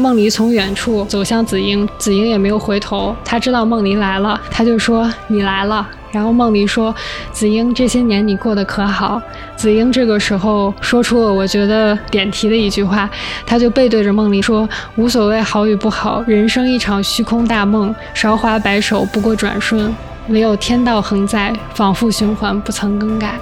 梦离从远处走向紫英，紫英也没有回头，他知道梦离来了，他就说：“你来了。”然后梦离说：“紫英，这些年你过得可好？”紫英这个时候说出了我觉得点题的一句话，他就背对着梦离说：“无所谓好与不好，人生一场虚空大梦，韶华白首不过转瞬，唯有天道恒在，仿复循环不曾更改。”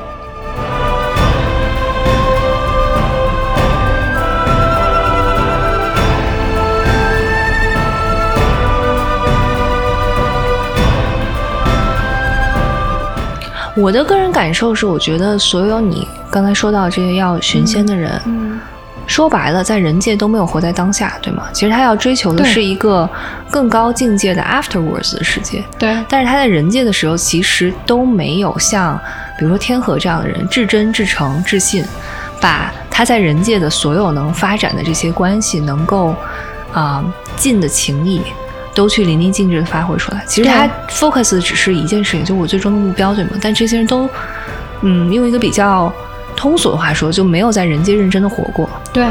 我的个人感受是，我觉得所有你刚才说到这些要寻仙的人，嗯，说白了，在人界都没有活在当下，对吗？其实他要追求的是一个更高境界的 afterwards 的世界，对，但是他在人界的时候，其实都没有像比如说天河这样的人至真、至诚、至信，把他在人界的所有能发展的这些关系，能够啊、尽的情谊。都去淋漓尽致的发挥出来。其实他 focus 的只是一件事情，就我最终的目标，对吗？但这些人都，嗯，用一个比较通俗的话说，就没有在人间认真的活过。对。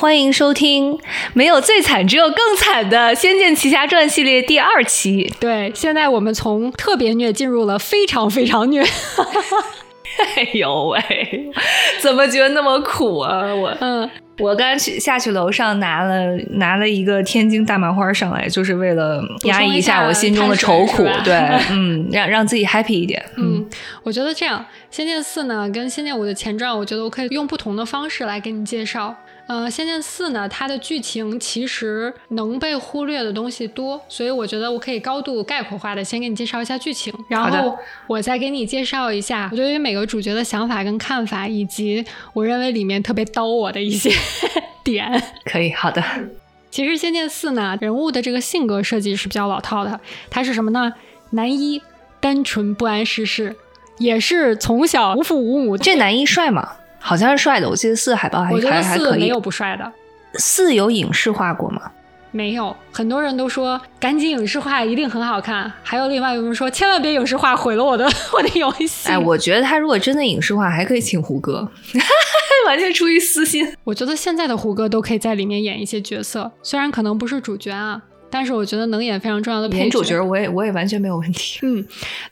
欢迎收听没有最惨，只有更惨的《仙剑奇侠传》系列第二期。对，现在我们从特别虐进入了非常非常虐。哎呦喂，怎么觉得那么苦啊？我嗯，我刚去下去楼上拿了拿了一个天津大麻花上来，就是为了压抑一下我心中的愁苦。对 嗯，让让自己 happy 一点。嗯，我觉得这样，《仙剑四》呢跟《仙剑五》的前传，我觉得我可以用不同的方式来给你介绍。呃，《仙剑四》呢，它的剧情其实能被忽略的东西多，所以我觉得我可以高度概括化的先给你介绍一下剧情，然后我再给你介绍一下我对于每个主角的想法跟看法，以及我认为里面特别刀我的一些 点。可以，好的。其实《仙剑四》呢，人物的这个性格设计是比较老套的。他是什么呢？男一，单纯不谙世事，也是从小无父无母。这男一帅吗？好像是帅的，我记得四海报还我觉得还还可以没有。不帅的，四有影视化过吗？没有。很多人都说赶紧影视化一定很好看，还有另外有人说千万别影视化，毁了我的我的游戏。哎，我觉得他如果真的影视化，还可以请胡歌，完全出于私心。我觉得现在的胡歌都可以在里面演一些角色，虽然可能不是主角啊，但是我觉得能演非常重要的配演主角我也我也完全没有问题。嗯，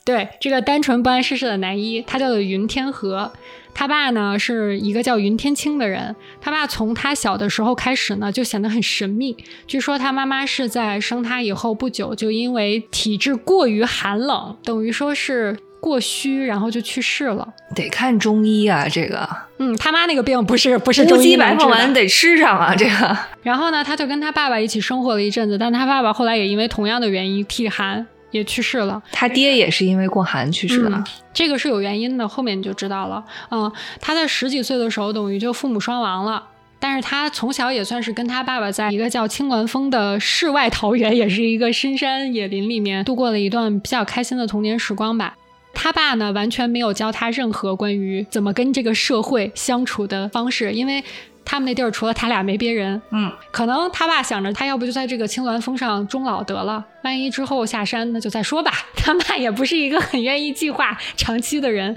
对，这个单纯不谙世事的男一，他叫做云天河。他爸呢是一个叫云天青的人，他爸从他小的时候开始呢就显得很神秘。据说他妈妈是在生他以后不久就因为体质过于寒冷，等于说是过虚，然后就去世了。得看中医啊，这个嗯，他妈那个病不是不是乌中医鸡白凤丸得吃上啊，这个然后呢，他就跟他爸爸一起生活了一阵子，但他爸爸后来也因为同样的原因体寒也去世了。他爹也是因为过寒去世的。嗯这个是有原因的，后面你就知道了。嗯，他在十几岁的时候等于就父母双亡了。但是他从小也算是跟他爸爸在一个叫青鸾峰的世外桃源，也是一个深山野林里面度过了一段比较开心的童年时光吧。他爸呢，完全没有教他任何关于怎么跟这个社会相处的方式，因为他们那地儿除了他俩没别人。嗯，可能他爸想着他要不就在这个青鸾峰上终老得了，万一之后下山那就再说吧。他爸也不是一个很愿意计划长期的人。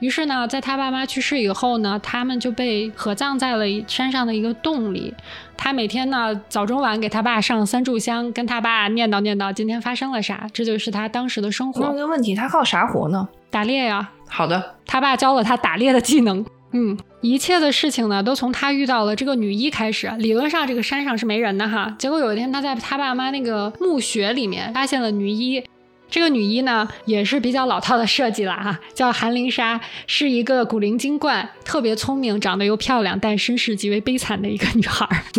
于是呢，在他爸妈去世以后呢，他们就被合葬在了山上的一个洞里。他每天呢早中晚给他爸上三炷香，跟他爸念叨念叨今天发生了啥，这就是他当时的生活。问个问题，他靠啥活呢？打猎呀，好的，他爸教了他打猎的技能。嗯，一切的事情呢，都从他遇到了这个女一开始。理论上，这个山上是没人的哈。结果有一天，他在他爸妈那个墓穴里面发现了女一。这个女一呢，也是比较老套的设计了哈，叫韩灵莎，是一个古灵精怪、特别聪明、长得又漂亮，但身世极为悲惨的一个女孩儿，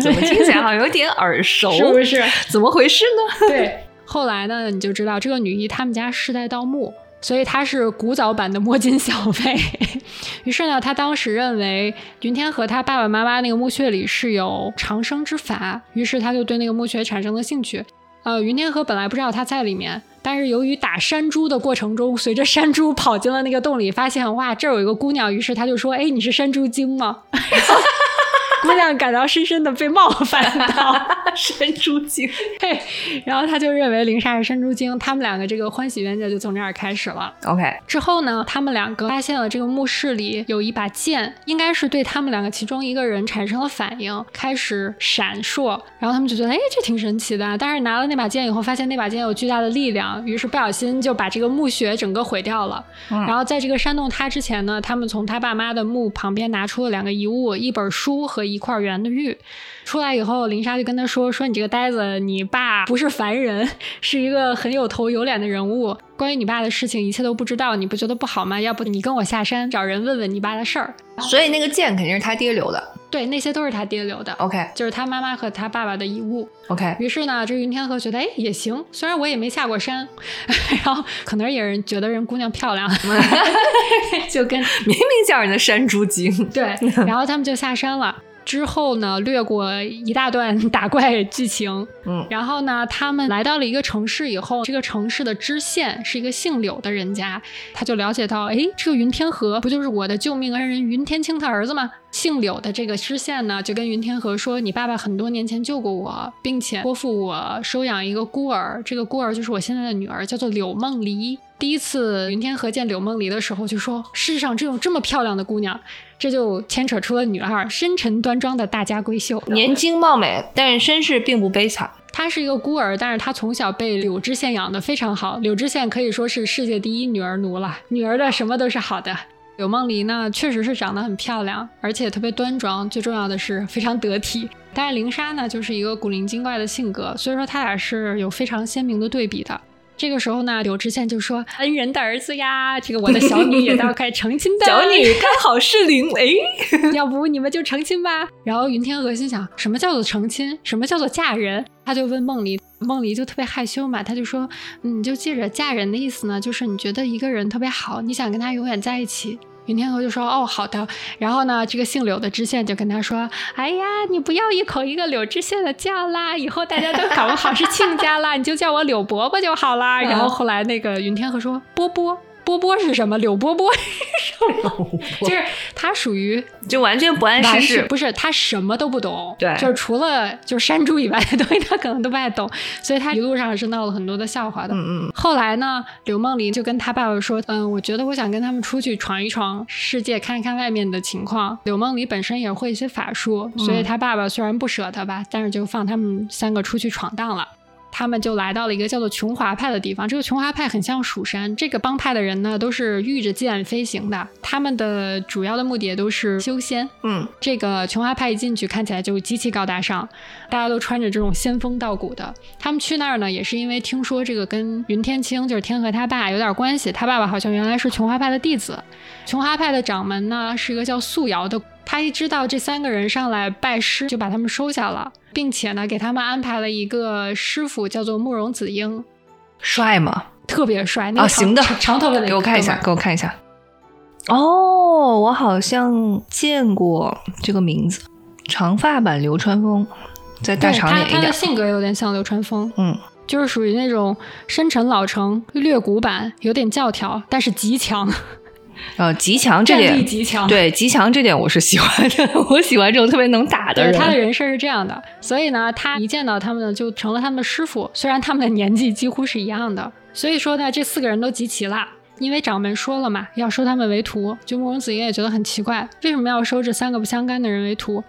怎么听起来好像有点耳熟？是不是？怎么回事呢？对，后来呢，你就知道这个女一他们家世代盗墓，所以他是古早版的摸金校尉。于是呢，他当时认为云天和他爸爸妈妈那个墓穴里是有长生之法，于是他就对那个墓穴产生了兴趣。呃，云天河本来不知道他在里面，但是由于打山猪的过程中，随着山猪跑进了那个洞里，发现哇，这有一个姑娘，于是他就说：“哎，你是山猪精吗？” 姑娘感到深深的被冒犯到，山猪精。对，然后他就认为林莎是山猪精，他们两个这个欢喜冤家就从这儿开始了。OK，之后呢，他们两个发现了这个墓室里有一把剑，应该是对他们两个其中一个人产生了反应，开始闪烁，然后他们就觉得，哎，这挺神奇的。但是拿了那把剑以后，发现那把剑有巨大的力量，于是不小心就把这个墓穴整个毁掉了。嗯然后在这个煽动他之前呢，他们从他爸妈的墓旁边拿出了两个遗物，一本书和一块圆的玉。出来以后，林莎就跟他说：“说你这个呆子，你爸不是凡人，是一个很有头有脸的人物。关于你爸的事情，一切都不知道，你不觉得不好吗？要不你跟我下山找人问问你爸的事儿。所以那个剑肯定是他爹留的。对，那些都是他爹留的，OK 就是他妈妈和他爸爸的遗物。OK，于是呢，这云天河觉得，哎，也行，虽然我也没下过山，然后可能也是觉得人姑娘漂亮，就跟明明叫人家山猪精。对，然后他们就下山了。之后呢，略过一大段 打怪剧情，嗯然后呢，他们来到了一个城市以后，这个城市的知县是一个姓柳的人家，他就了解到，哎，这个云天河不就是我的救命恩人云天青他儿子吗？姓柳的这个知县呢，就跟云天河说，你爸爸很多年前救过我，并且托付我收养一个孤儿，这个孤儿就是我现在的女儿，叫做柳梦离。第一次云天河见柳梦离的时候，就说世上真有这么漂亮的姑娘，这就牵扯出了女二深沉端庄的大家闺秀。年轻貌美，但是身世并不悲惨。她是一个孤儿，但是她从小被柳知县养的非常好。柳知县可以说是世界第一女儿奴了，女儿的什么都是好的。柳梦璃呢，确实是长得很漂亮，而且特别端庄，最重要的是非常得体。但是灵莎呢，就是一个古灵精怪的性格，所以说他俩是有非常鲜明的对比的。这个时候呢，柳知县就说：“恩人的儿子呀，这个我的小女也到快成亲 的，小女刚好适龄，哎，要不你们就成亲吧。然后云天鹅心想，什么叫做成亲？什么叫做嫁人？他就问梦离，梦离就特别害羞嘛，他就说，嗯你就记着嫁人的意思呢，就是你觉得一个人特别好，你想跟他永远在一起。云天河就说：“哦，好的。”然后呢，这个姓柳的知县就跟他说：“哎呀，你不要一口一个柳知县的叫啦，以后大家都搞不好是亲家啦，你就叫我柳伯伯就好啦。”然后后来那个云天河说：“波波，波波是什么？柳波波 是什么？就是他属于就完全不谙完世事。全不是他什么都不懂，对就是除了就是山猪以外的东西，他可能都不太懂，所以他一路上是闹了很多的笑话的。嗯嗯，后来呢，刘梦玲就跟他爸爸说：“嗯，我觉得我想跟他们出去闯一闯世界，看一看外面的情况。”柳梦离本身也会一些法术，所以他爸爸虽然不舍得吧，但是就放他们三个出去闯荡了。他们就来到了一个叫做琼华派的地方。这个琼华派很像蜀山，这个帮派的人呢都是御着剑飞行的，他们的主要的目的也都是修仙。嗯，这个琼华派一进去看起来就极其高大上，大家都穿着这种仙风道骨的。他们去那儿呢，也是因为听说这个跟云天青就是天河他爸有点关系，他爸爸好像原来是琼华派的弟子。琼华派的掌门呢是一个叫素瑶的，他一知道这三个人上来拜师，就把他们收下了，并且呢给他们安排了一个师傅，叫做慕容子英，帅吗？特别帅，那啊，个长行的，长长头发的，给我看一下，。给我看一下。哦，我好像见过这个名字，长发版流川枫，在大长点一点。性格有点像流川枫，嗯，就是属于那种深沉老成、略古板，有点教条，但是极强，呃，极强这点，极强。对极强这点我是喜欢的，我喜欢这种特别能打的对，人。他的人设是这样的，所以呢，他一见到他们呢，就成了他们的师傅。虽然他们的年纪几乎是一样的，所以说呢，这四个人都集齐了。因为掌门说了嘛，要收他们为徒，就慕容子英也觉得很奇怪，为什么要收这三个不相干的人为徒？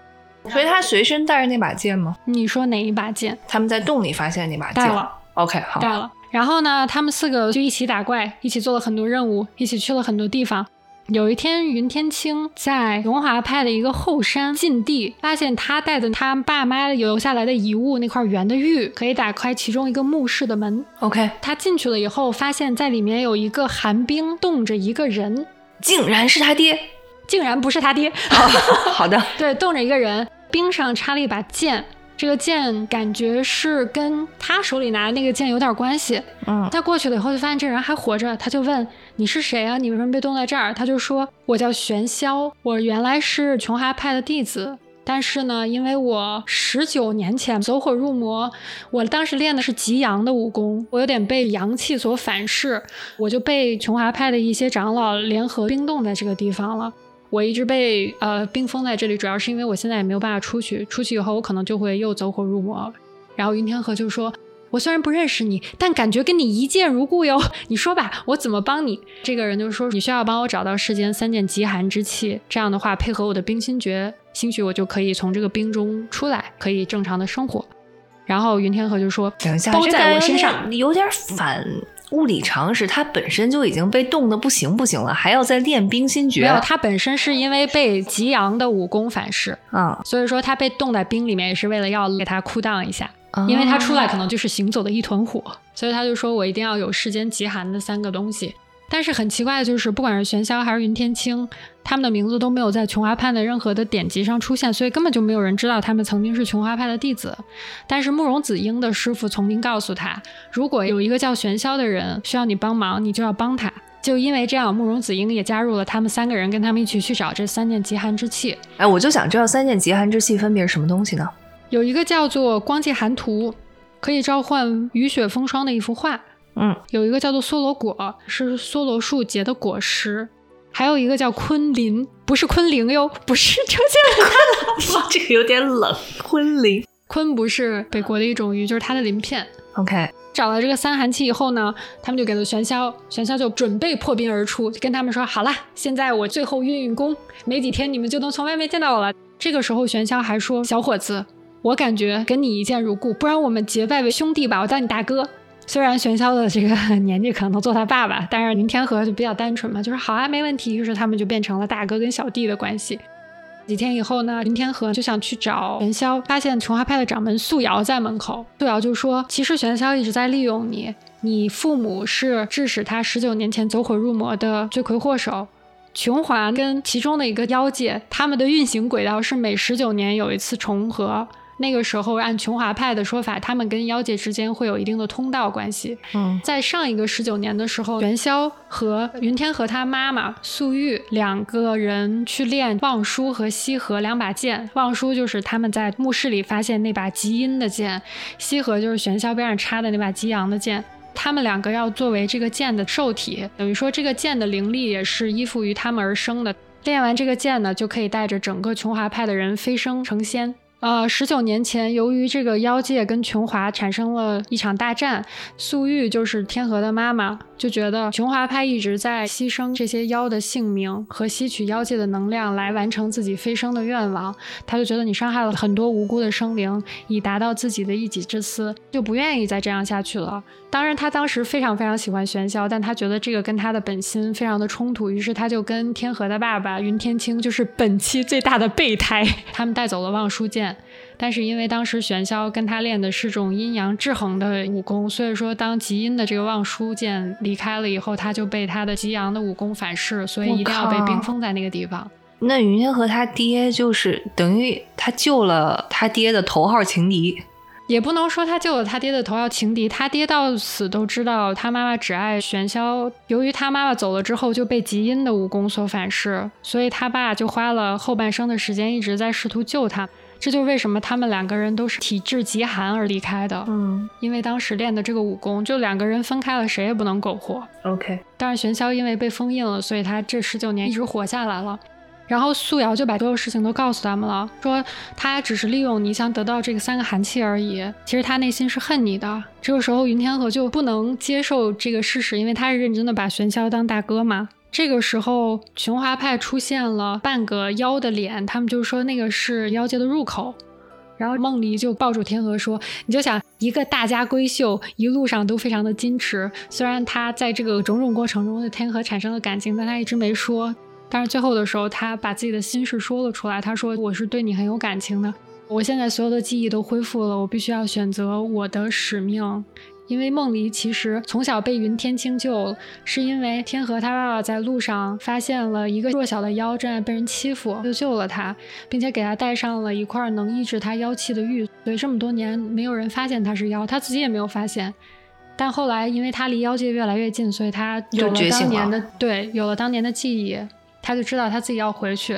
所以他随身带着那把剑吗？你说哪一把剑？他们在洞里发现那把剑。带了。OK，好。带了。然后呢，他们四个就一起打怪，一起做了很多任务，一起去了很多地方。有一天，云天青在荣华派的一个后山禁地，发现他带的他爸妈留下来的遗物那块圆的玉，可以打开其中一个墓室的门。OK，他进去了以后，发现在里面有一个寒冰冻着一个人，竟然是他爹。竟然不是他爹。哦、好的，对，冻着一个人，冰上插了一把剑。这个剑感觉是跟他手里拿的那个剑有点关系。嗯，他过去了以后，就发现这人还活着，他就问你是谁啊？你为什么被冻在这儿？他就说我叫玄霄，我原来是琼华派的弟子，但是呢，因为我十九年前走火入魔，我当时练的是极阳的武功，我有点被阳气所反噬，我就被琼华派的一些长老联合冰冻在这个地方了。我一直被呃冰封在这里，主要是因为我现在也没有办法出去，出去以后我可能就会又走火入魔。然后云天河就说。我虽然不认识你，但感觉跟你一见如故哟。你说吧，我怎么帮你？这个人就说：“你需要帮我找到世间三件极寒之气，这样的话配合我的冰心诀，兴许我就可以从这个冰中出来，可以正常的生活。”然后云天河就说：“等一下，包在我身上，你有点反物理常识。他本身就已经被冻得不行不行了，还要再练冰心诀。没有，他本身是因为被极阳的武功反噬，嗯，所以说他被冻在冰里面，也是为了要给他哭荡一下。”因为他出来可能就是行走的一团火，所以他就说我一定要有世间极寒的三个东西。但是很奇怪的就是，不管是玄霄还是云天青，他们的名字都没有在琼花派的任何的典籍上出现，所以根本就没有人知道他们曾经是琼花派的弟子。但是慕容子英的师傅曾经告诉他，如果有一个叫玄霄的人需要你帮忙，你就要帮他。就因为这样，慕容子英也加入了他们三个人，跟他们一起去找这三件极寒之器。哎，我就想知道三件极寒之器分别是什么东西呢？有一个叫做光界寒图，可以召唤雨雪风霜的一幅画。嗯，有一个叫做梭罗果，是梭罗树结的果实。还有一个叫昆林，不是昆凌哟，不是出现了。这个有点冷。昆林，昆不是北国的一种鱼，就是它的鳞片。OK，找了这个三寒气以后呢，他们就给了玄霄，玄霄就准备破冰而出，就跟他们说：“好了，现在我最后运运功，没几天你们就能从外面见到我了。”这个时候，玄霄还说：“小伙子。”我感觉跟你一见如故，不然我们结拜为兄弟吧，我当你大哥。虽然玄霄的这个年纪可能做他爸爸，但是林天河就比较单纯嘛，就是好啊，没问题。于是他们就变成了大哥跟小弟的关系。几天以后呢，林天河就想去找玄霄，发现琼华派的掌门素瑶在门口。素瑶就说：“其实玄霄一直在利用你，你父母是致使他十九年前走火入魔的罪魁祸首。琼华跟其中的一个妖界，他们的运行轨道是每十九年有一次重合。”那个时候，按琼华派的说法，他们跟妖界之间会有一定的通道关系。嗯，在上一个十九年的时候，元宵和云天和他妈妈素玉两个人去练望舒和西河两把剑。望舒就是他们在墓室里发现那把极阴的剑，西河就是玄霄边上插的那把极阳的剑。他们两个要作为这个剑的受体，等于说这个剑的灵力也是依附于他们而生的。练完这个剑呢，就可以带着整个琼华派的人飞升成仙。呃，十九年前，由于这个妖界跟琼华产生了一场大战，素玉就是天河的妈妈，就觉得琼华派一直在牺牲这些妖的性命和吸取妖界的能量来完成自己飞升的愿望，他就觉得你伤害了很多无辜的生灵，以达到自己的一己之私，就不愿意再这样下去了。当然，他当时非常非常喜欢玄霄，但他觉得这个跟他的本心非常的冲突，于是他就跟天河的爸爸云天青，就是本期最大的备胎，他们带走了望舒剑。但是因为当时玄霄跟他练的是种阴阳制衡的武功，所以说当极阴的这个望舒剑离开了以后，他就被他的极阳的武功反噬，所以一定要被冰封在那个地方。那云天和他爹就是等于他救了他爹的头号情敌，也不能说他救了他爹的头号情敌，他爹到死都知道他妈妈只爱玄霄。由于他妈妈走了之后就被极阴的武功所反噬，所以他爸就花了后半生的时间一直在试图救他。这就是为什么他们两个人都是体质极寒而离开的。嗯，因为当时练的这个武功，就两个人分开了，谁也不能苟活。OK，但是玄霄因为被封印了，所以他这十九年一直活下来了。然后素瑶就把所有事情都告诉他们了，说他只是利用你想得到这个三个寒气而已，其实他内心是恨你的。这个时候云天河就不能接受这个事实，因为他是认真的把玄霄当大哥嘛。这个时候，琼华派出现了半个妖的脸，他们就说那个是妖界的入口。然后梦离就抱住天河说：“你就想一个大家闺秀，一路上都非常的矜持。虽然他在这个种种过程中对天河产生了感情，但他一直没说。但是最后的时候，他把自己的心事说了出来。他说：‘我是对你很有感情的。我现在所有的记忆都恢复了，我必须要选择我的使命。’”因为梦离其实从小被云天青救，是因为天河他爸爸在路上发现了一个弱小的妖正在被人欺负，就救了他，并且给他带上了一块能抑制他妖气的玉。所以这么多年没有人发现他是妖，他自己也没有发现。但后来因为他离妖界越来越近，所以他有了当年的对，有了当年的记忆，他就知道他自己要回去，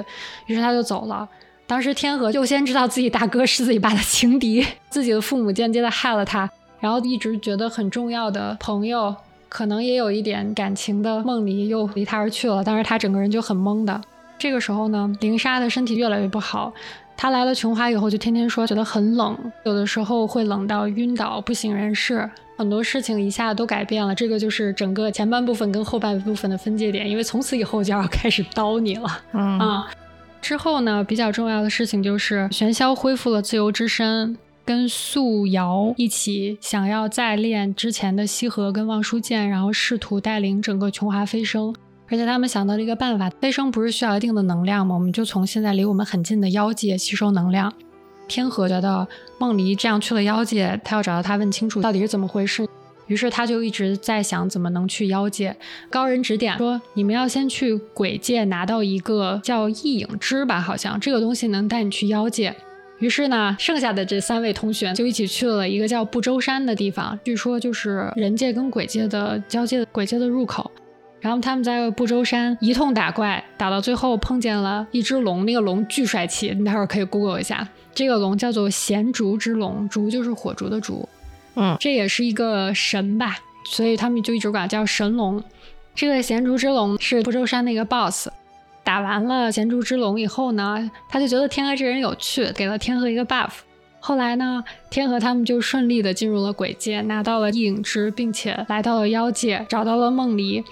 于是他就走了。当时天河就先知道自己大哥是自己爸的情敌，自己的父母间接的害了他，然后一直觉得很重要的朋友，可能也有一点感情的梦离又离他而去了，但是他整个人就很懵的。这个时候呢，林莎的身体越来越不好。他来了琼华以后，就天天说觉得很冷，有的时候会冷到晕倒、不省人事，很多事情一下都改变了。这个就是整个前半部分跟后半部分的分界点，因为从此以后就要开始刀你了。嗯啊，之后呢，比较重要的事情就是玄霄恢复了自由之身，跟素瑶一起想要再练之前的西河跟望舒剑，然后试图带领整个琼华飞升。而且他们想到了一个办法，飞升不是需要一定的能量吗？我们就从现在离我们很近的妖界吸收能量。天河觉得梦离这样去了妖界，他要找到他问清楚到底是怎么回事。于是他就一直在想怎么能去妖界。高人指点说，你们要先去鬼界拿到一个叫异影之吧，好像这个东西能带你去妖界。于是呢，剩下的这三位同学就一起去了一个叫不周山的地方，据说就是人界跟鬼界的交界的鬼界的入口。然后他们在不周山一通打怪，打到最后碰见了一只龙，那个龙巨帅气，你待会儿可以 Google 一下。这个龙叫做咸竹之龙，竹就是火烛的烛，嗯，这也是一个神吧，所以他们就一直管叫神龙。这个咸竹之龙是不周山的一个 BOSS。打完了咸竹之龙以后呢，他就觉得天河这人有趣，给了天河一个 buff。后来呢，天河他们就顺利的进入了鬼界，拿到了影之，并且来到了妖界，找到了梦离。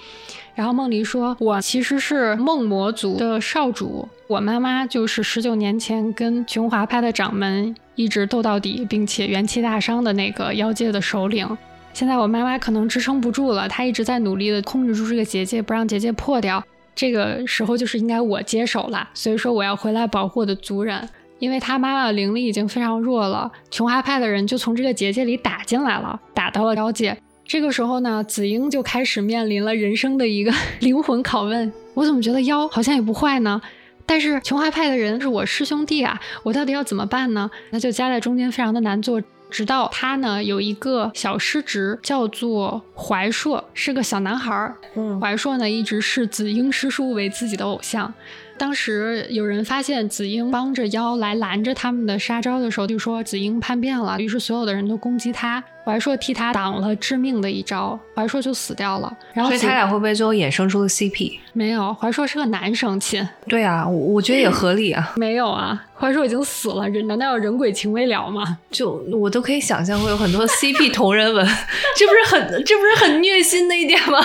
然后梦离说：“我其实是梦魔族的少主，我妈妈就是十九年前跟琼华派的掌门一直斗到底，并且元气大伤的那个妖界的首领。现在我妈妈可能支撑不住了，她一直在努力的控制住这个结界，不让结界破掉。这个时候就是应该我接手了，所以说我要回来保护我的族人，因为他妈妈的灵力已经非常弱了，琼华派的人就从这个结界里打进来了，打到了妖界。”这个时候呢，紫英就开始面临了人生的一个 灵魂拷问：我怎么觉得妖好像也不坏呢？但是琼华派的人是我师兄弟啊，我到底要怎么办呢？那就夹在中间，非常的难做。直到他呢有一个小师侄，叫做怀硕，是个小男孩儿。嗯怀硕呢一直视子英师叔为自己的偶像。当时有人发现子英帮着妖来拦着他们的杀招的时候，就说子英叛变了，于是所有的人都攻击他。怀硕替他挡了致命的一招，怀硕就死掉了。然后所以他俩会不会最后衍生出了 CP？没有，怀硕是个男生亲，对啊，我我觉得也合理啊。没有啊，怀硕已经死了，人难道要人鬼情未了吗？就我都可以想象会有很多 CP 同人文，这不是很这不是很虐心的一点吗？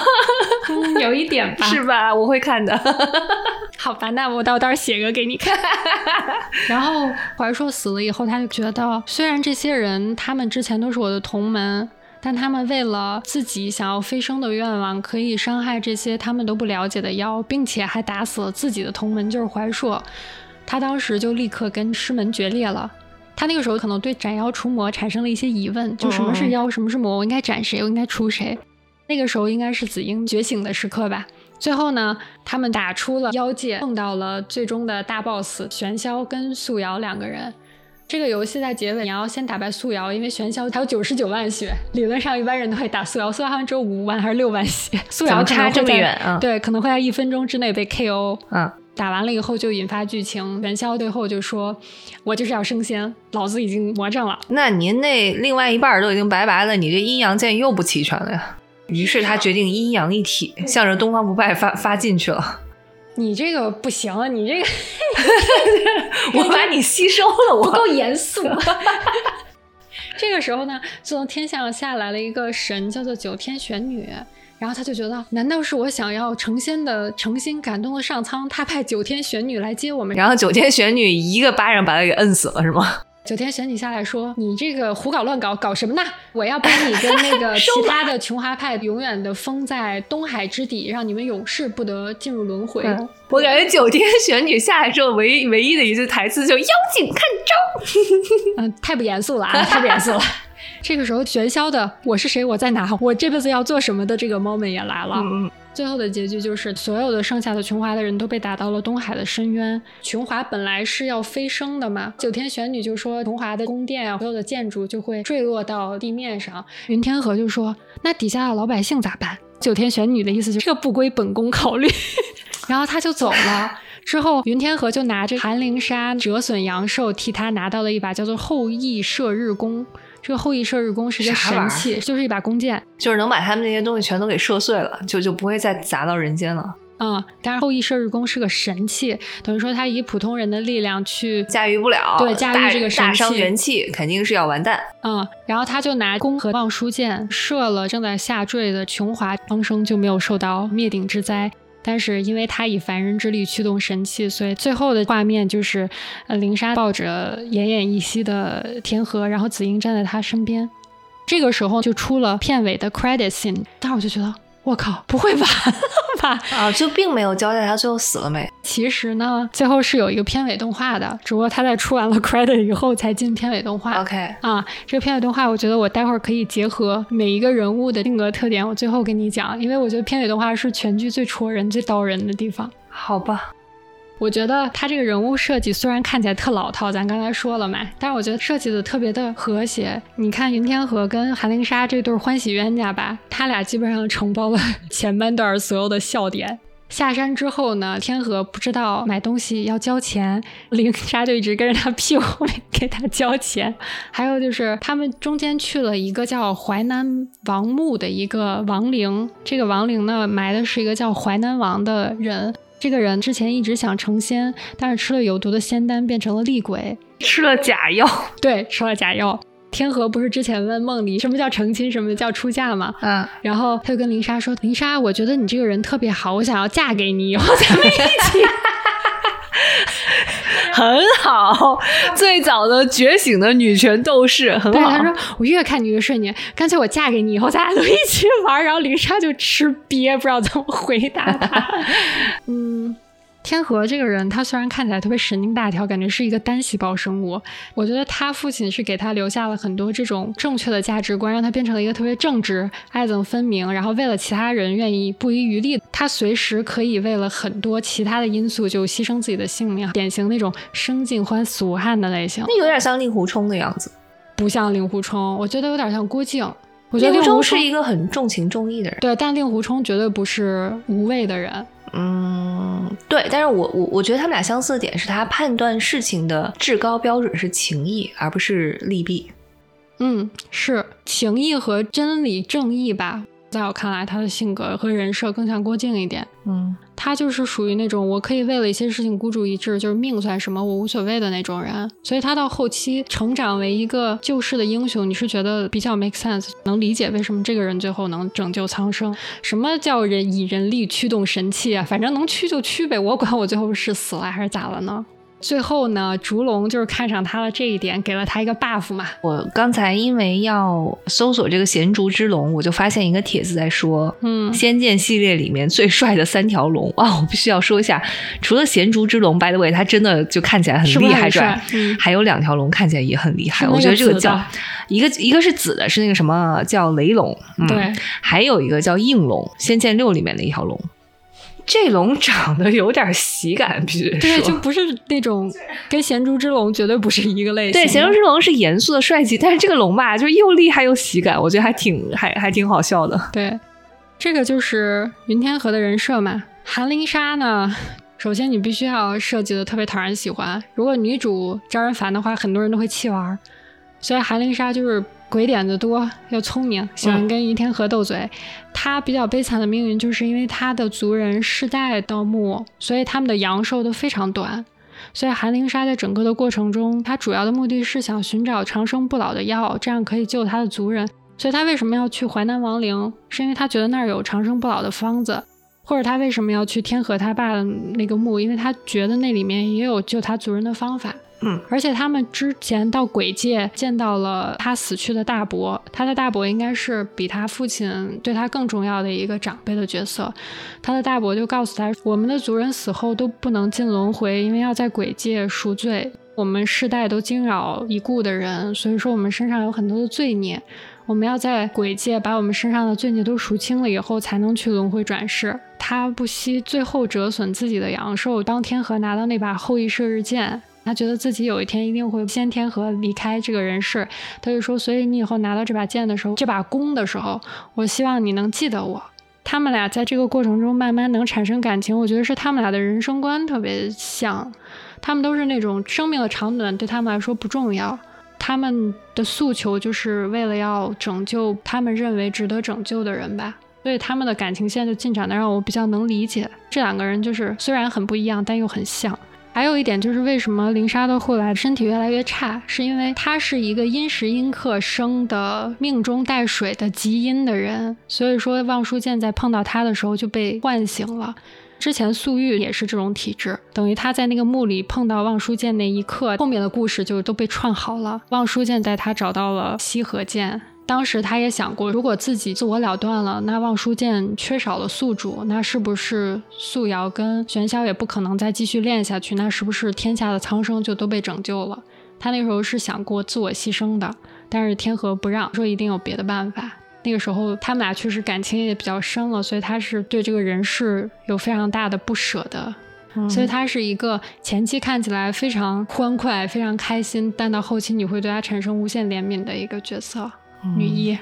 嗯，有一点吧，是吧？我会看的。好吧，那我到到时候写个给你看。然后怀硕死了以后，他就觉得，虽然这些人他们之前都是我的同门，但他们为了自己想要飞升的愿望，可以伤害这些他们都不了解的妖，并且还打死了自己的同门，就是怀硕。他当时就立刻跟师门决裂了。他那个时候可能对斩妖除魔产生了一些疑问，就什么是妖，什么是魔，我应该斩谁，我应该除谁？那个时候应该是紫英觉醒的时刻吧。最后呢，他们打出了妖界，碰到了最终的大 boss 玄霄跟素瑶两个人。这个游戏在结尾你要先打败素瑶，因为玄霄还有九十九万血，理论上一般人都会打素瑶，素瑶好像只有五万还是六万血，素瑶差这么远啊？对，可能会在一分钟之内被 KO。嗯，打完了以后就引发剧情，元宵最后就说：“我就是要升仙，老子已经魔怔了。那您那另外一半儿都已经拜拜了，你这阴阳剑又不齐全了呀？于是他决定阴阳一体，向着东方不败发发进去了。”你这个不行啊，你这个 我把你吸收了，我不够严肃。这个时候呢，就从天上下来了一个神，叫做九天玄女。然后他就觉得，难道是我想要成仙的诚心感动了上苍，他派九天玄女来接我们？然后九天玄女一个巴掌把他给摁死了，是吗？九天玄女下来说：“你这个胡搞乱搞，搞什么呢？我要把你跟那个 其他的琼华派永远的封在东海之底，让你们永世不得进入轮回。嗯我感觉九天玄女下来之后，唯一唯一的一句台词就“妖精看招嗯，太不严肃了啊，太不严肃了。这个时候，玄霄的“我是谁，我在哪，我这辈子要做什么”的这个 moment 也来”。了。嗯嗯，最后的结局就是，所有的剩下的琼华的人都被打到了东海的深渊。琼华本来是要飞升的嘛，九天玄女就说琼华的宫殿啊，所有的建筑就会坠落到地面上。云天河就说：“那底下的老百姓咋办？”九天玄女的意思就是这不归本宫考虑，然后他就走了。之后，云天河就拿着寒灵沙折损阳寿，替他拿到了一把叫做后羿射日弓。这个后羿射日弓是个神器，就是一把弓箭，就是能把他们那些东西全都给射碎了，就就不会再砸到人间了。嗯，但是后羿射日弓是个神器，等于说他以普通人的力量去驾驭不了，对，驾驭这个大伤元气，肯定是要完蛋。嗯，然后他就拿弓和望舒箭射了正在下坠的琼华，方生就没有受到灭顶之灾。但是因为他以凡人之力驱动神器，所以最后的画面就是，呃，灵莎抱着奄奄一息的天河，然后紫英站在他身边。这个时候就出了片尾的 credit scene，当时我就觉得。我靠，不会吧？吧啊，就并没有交代他最后死了没。其实呢，最后是有一个片尾动画的，只不过他在出完了 credit 以后才进片尾动画。OK，啊，这个片尾动画，我觉得我待会儿可以结合每一个人物的性格特点，我最后跟你讲，因为我觉得片尾动画是全剧最戳人、最刀人的地方。好吧。我觉得他这个人物设计虽然看起来特老套，咱刚才说了嘛，但是我觉得设计的特别的和谐。你看云天河跟韩灵莎这对欢喜冤家吧，他俩基本上承包了 前半段所有的笑点。下山之后呢，天河不知道买东西要交钱，灵莎就一直跟着他屁股后面给他交钱。还有就是他们中间去了一个叫淮南王墓的一个亡灵，这个亡灵呢埋的是一个叫淮南王的人。这个人之前一直想成仙，但是吃了有毒的仙丹，变成了厉鬼，吃了假药。对，吃了假药。天河不是之前问梦里什么叫成亲，什么叫出嫁吗？嗯，然后他就跟林莎说：“林莎，我觉得你这个人特别好，我想要嫁给你，以后咱们一起。”很好，最早的觉醒的女权斗士，很好。他说：“我越看你越顺眼，干脆我嫁给你，以后咱俩都一起玩。”然后林莎就吃瘪，不知道怎么回答他。嗯。天河这个人，他虽然看起来特别神经大条，感觉是一个单细胞生物。我觉得他父亲是给他留下了很多这种正确的价值观，让他变成了一个特别正直、爱憎分明，然后为了其他人愿意不遗余力。他随时可以为了很多其他的因素就牺牲自己的性命，典型那种生尽欢死无憾的类型。那有点像令狐冲的样子，不像令狐冲，我觉得有点像郭靖。我觉得令狐冲是一个很重情重义的人，对，但令狐冲绝对不是无畏的人。嗯，对，但是我我我觉得他们俩相似的点是他判断事情的至高标准是情义，而不是利弊。嗯，是情义和真理正义吧。在我看来，他的性格和人设更像郭靖一点。嗯，他就是属于那种我可以为了一些事情孤注一掷，就是命算什么我无所谓的那种人。所以他到后期成长为一个救世的英雄，你是觉得比较 make sense，能理解为什么这个人最后能拯救苍生。什么叫人以人力驱动神器啊？反正能驱就驱呗，我管我最后是死了还是咋了呢？最后呢，烛龙就是看上他了这一点，给了他一个 buff 嘛。我刚才因为要搜索这个贤竹之龙，我就发现一个帖子在说，嗯，仙剑系列里面最帅的三条龙。啊，我必须要说一下，除了贤竹之龙，by the way，它真的就看起来很厉害，帅，还有两条龙看起来也很厉害。我觉得这个叫一个一个是紫的，是那个什么叫雷龙，对，还有一个叫应龙，仙剑六里面的一条龙。这龙长得有点喜感，必须对，就不是那种 跟咸猪之龙绝对不是一个类型。对，咸猪之龙是严肃的帅气，但是这个龙吧，就是又厉害又喜感，我觉得还挺还还挺好笑的。对，这个就是云天河的人设嘛。韩灵莎呢，首先你必须要设计的特别讨人喜欢，如果女主招人烦的话，很多人都会弃玩。所以韩灵莎就是。鬼点子多又聪明，喜欢跟于天河斗嘴。他比较悲惨的命运，就是因为他的族人世代盗墓，所以他们的阳寿都非常短。所以韩灵纱在整个的过程中，他主要的目的是想寻找长生不老的药，这样可以救他的族人。所以他为什么要去淮南王陵？是因为他觉得那儿有长生不老的方子，或者他为什么要去天河他爸的那个墓？因为他觉得那里面也有救他族人的方法。嗯，而且他们之前到鬼界见到了他死去的大伯，他的大伯应该是比他父亲对他更重要的一个长辈的角色。他的大伯就告诉他，我们的族人死后都不能进轮回，因为要在鬼界赎罪。我们世代都惊扰已故的人，所以说我们身上有很多的罪孽，我们要在鬼界把我们身上的罪孽都赎清了以后，才能去轮回转世。他不惜最后折损自己的阳寿，当天河拿到那把后羿射日剑。他觉得自己有一天一定会先天和离开这个人世，他就说：“所以你以后拿到这把剑的时候，这把弓的时候，我希望你能记得我。”他们俩在这个过程中慢慢能产生感情，我觉得是他们俩的人生观特别像。他们都是那种生命的长短对他们来说不重要，他们的诉求就是为了要拯救他们认为值得拯救的人吧。所以他们的感情线就进展的让我比较能理解。这两个人就是虽然很不一样，但又很像。还有一点就是，为什么林莎到后来身体越来越差，是因为她是一个阴时阴刻生的，命中带水的极阴的人。所以说，望舒剑在碰到她的时候就被唤醒了。之前素玉也是这种体质，等于他在那个墓里碰到望舒剑那一刻，后面的故事就都被串好了。望舒剑带他找到了西河剑。当时他也想过，如果自己自我了断了，那望舒剑缺少了宿主，那是不是素瑶跟玄霄也不可能再继续练下去？那是不是天下的苍生就都被拯救了？他那时候是想过自我牺牲的，但是天河不让，说一定有别的办法。那个时候他们俩确实感情也比较深了，所以他是对这个人世有非常大的不舍的。所以他是一个前期看起来非常欢快、非常开心，但到后期你会对他产生无限怜悯的一个角色。女一、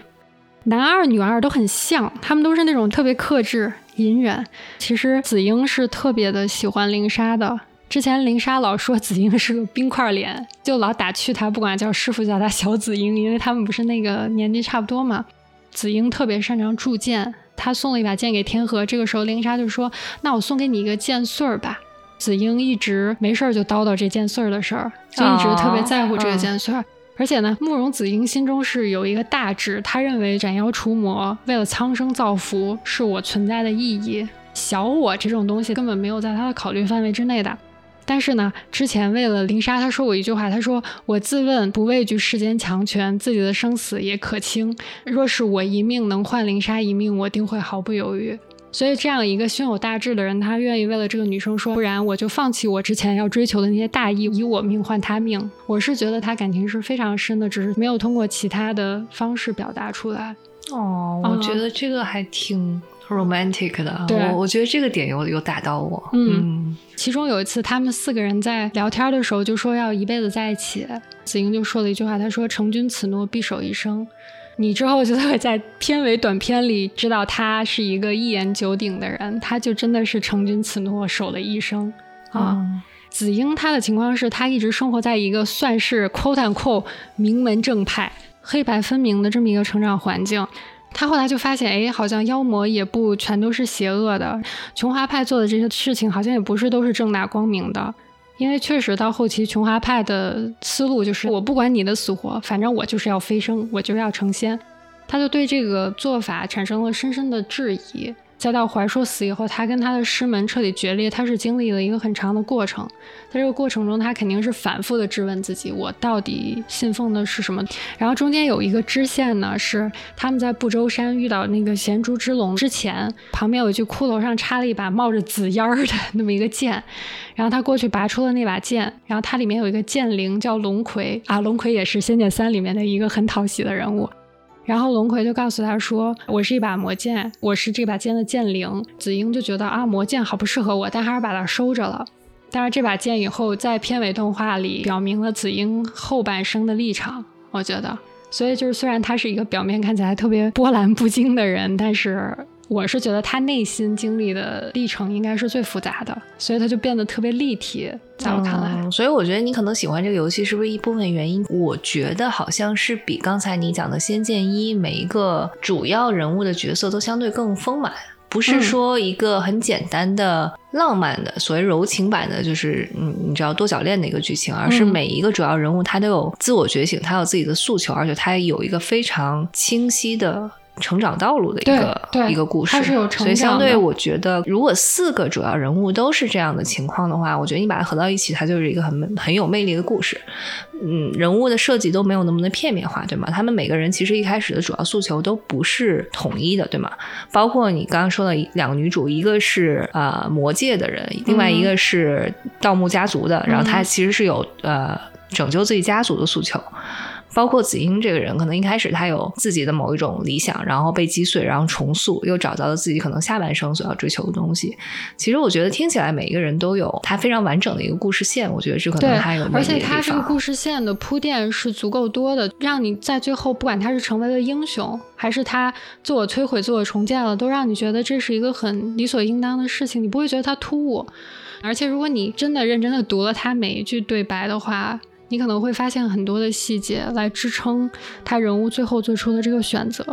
男二、女二都很像，他们都是那种特别克制、隐忍。其实紫英是特别的喜欢林莎的。之前林莎老说紫英是个冰块脸，就老打趣她，不管叫师傅叫她小紫英，因为他们不是那个年纪差不多嘛。紫英特别擅长铸剑，她送了一把剑给天河。这个时候林莎就说：“那我送给你一个剑穗儿吧。”紫英一直没事儿就叨叨这剑穗儿的事儿，就一直特别在乎这个剑穗儿。而且呢，慕容紫英心中是有一个大志，他认为斩妖除魔，为了苍生造福，是我存在的意义。小我这种东西根本没有在他的考虑范围之内的。但是呢，之前为了林莎，他说过一句话，他说：“我自问不畏惧世间强权，自己的生死也可轻。若是我一命能换林莎一命，我定会毫不犹豫。”所以，这样一个胸有大志的人，他愿意为了这个女生说，不然我就放弃我之前要追求的那些大义，以我命换他命。我是觉得他感情是非常深的，只是没有通过其他的方式表达出来。哦，我觉得这个还挺 romantic 的。对，我觉得这个点有有打到我。嗯，其中有一次，他们四个人在聊天的时候，就说要一辈子在一起。子英就说了一句话，他说：“成君此诺，必守一生。”你之后就会在片尾短片里知道他是一个一言九鼎的人，他就真的是成君此诺，守了一生啊。子英他的情况是他一直生活在一个算是 quote unquote 名门正派、黑白分明的这么一个成长环境。他后来就发现，哎，好像妖魔也不全都是邪恶的，琼华派做的这些事情好像也不是都是正大光明的。因为确实到后期，琼华派的思路就是我不管你的死活，反正我就是要飞升，我就是要成仙。他就对这个做法产生了深深的质疑。再到怀硕死以后，他跟他的师门彻底决裂，他是经历了一个很长的过程。在这个过程中，他肯定是反复的质问自己：我到底信奉的是什么？然后中间有一个支线呢，是他们在不周山遇到那个咸猪之龙之前，旁边有一具骷髅上插了一把冒着紫烟儿的那么一个剑，然后他过去拔出了那把剑，然后它里面有一个剑灵叫龙葵啊，龙葵也是《仙剑三》里面的一个很讨喜的人物。然后龙葵就告诉他说：“我是一把魔剑，我是这把剑的剑灵。”紫英就觉得啊，魔剑好不适合我，但还是把它收着了。但是这把剑以后在片尾动画里表明了紫英后半生的立场，我觉得。所以就是虽然他是一个表面看起来特别波澜不惊的人，但是。我是觉得他内心经历的历程应该是最复杂的，所以他就变得特别立体，在我看来。所以我觉得你可能喜欢这个游戏，是不是一部分原因？我觉得好像是比刚才你讲的《仙剑一》每一个主要人物的角色都相对更丰满，不是说一个很简单的浪漫的所谓柔情版的，就是嗯，你知道多角恋的一个剧情，而是每一个主要人物他都有自我觉醒，他有自己的诉求，而且他有一个非常清晰的。成长道路的一个一个故事，所以相对我觉得，如果四个主要人物都是这样的情况的话，我觉得你把它合到一起，它就是一个很很有魅力的故事。嗯，人物的设计都没有那么的片面化，对吗？他们每个人其实一开始的主要诉求都不是统一的，对吗？包括你刚刚说的两个女主，一个是呃魔界的人，另外一个是盗墓家族的，然后她其实是有呃拯救自己家族的诉求。包括子英这个人，可能一开始他有自己的某一种理想，然后被击碎，然后重塑，又找到了自己可能下半生所要追求的东西。其实我觉得听起来每一个人都有他非常完整的一个故事线，我觉得这可能还有而且他这个故事线的铺垫是足够多的，让你在最后不管他是成为了英雄，还是他自我摧毁、自我重建了，都让你觉得这是一个很理所应当的事情，你不会觉得他突兀。而且如果你真的认真的读了他每一句对白的话，你可能会发现很多的细节来支撑他人物最后做出的这个选择，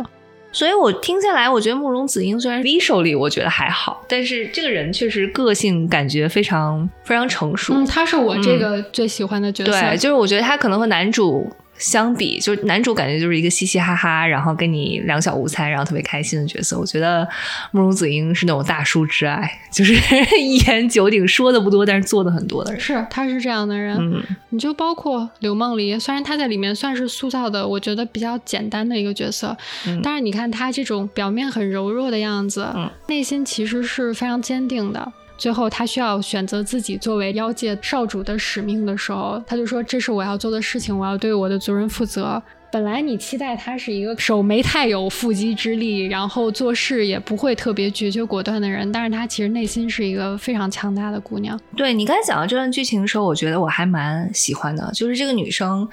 所以我听下来，我觉得慕容紫英虽然 visually 我觉得还好，但是这个人确实个性感觉非常非常成熟。嗯，他是我这个最喜欢的角色。对，就是我觉得他可能和男主。相比，就是男主感觉就是一个嘻嘻哈哈，然后跟你两小无猜，然后特别开心的角色。我觉得慕容子英是那种大叔之爱，就是一言九鼎，说的不多，但是做的很多的人。是，他是这样的人。嗯，你就包括刘梦璃，虽然他在里面算是塑造的，我觉得比较简单的一个角色，但是你看他这种表面很柔弱的样子，内心其实是非常坚定的。最后，他需要选择自己作为妖界少主的使命的时候，他就说：“这是我要做的事情，我要对我的族人负责。”本来你期待他是一个手没太有缚鸡之力，然后做事也不会特别决绝果断的人，但是他其实内心是一个非常强大的姑娘。对你刚才讲到这段剧情的时候，我觉得我还蛮喜欢的，就是这个女生。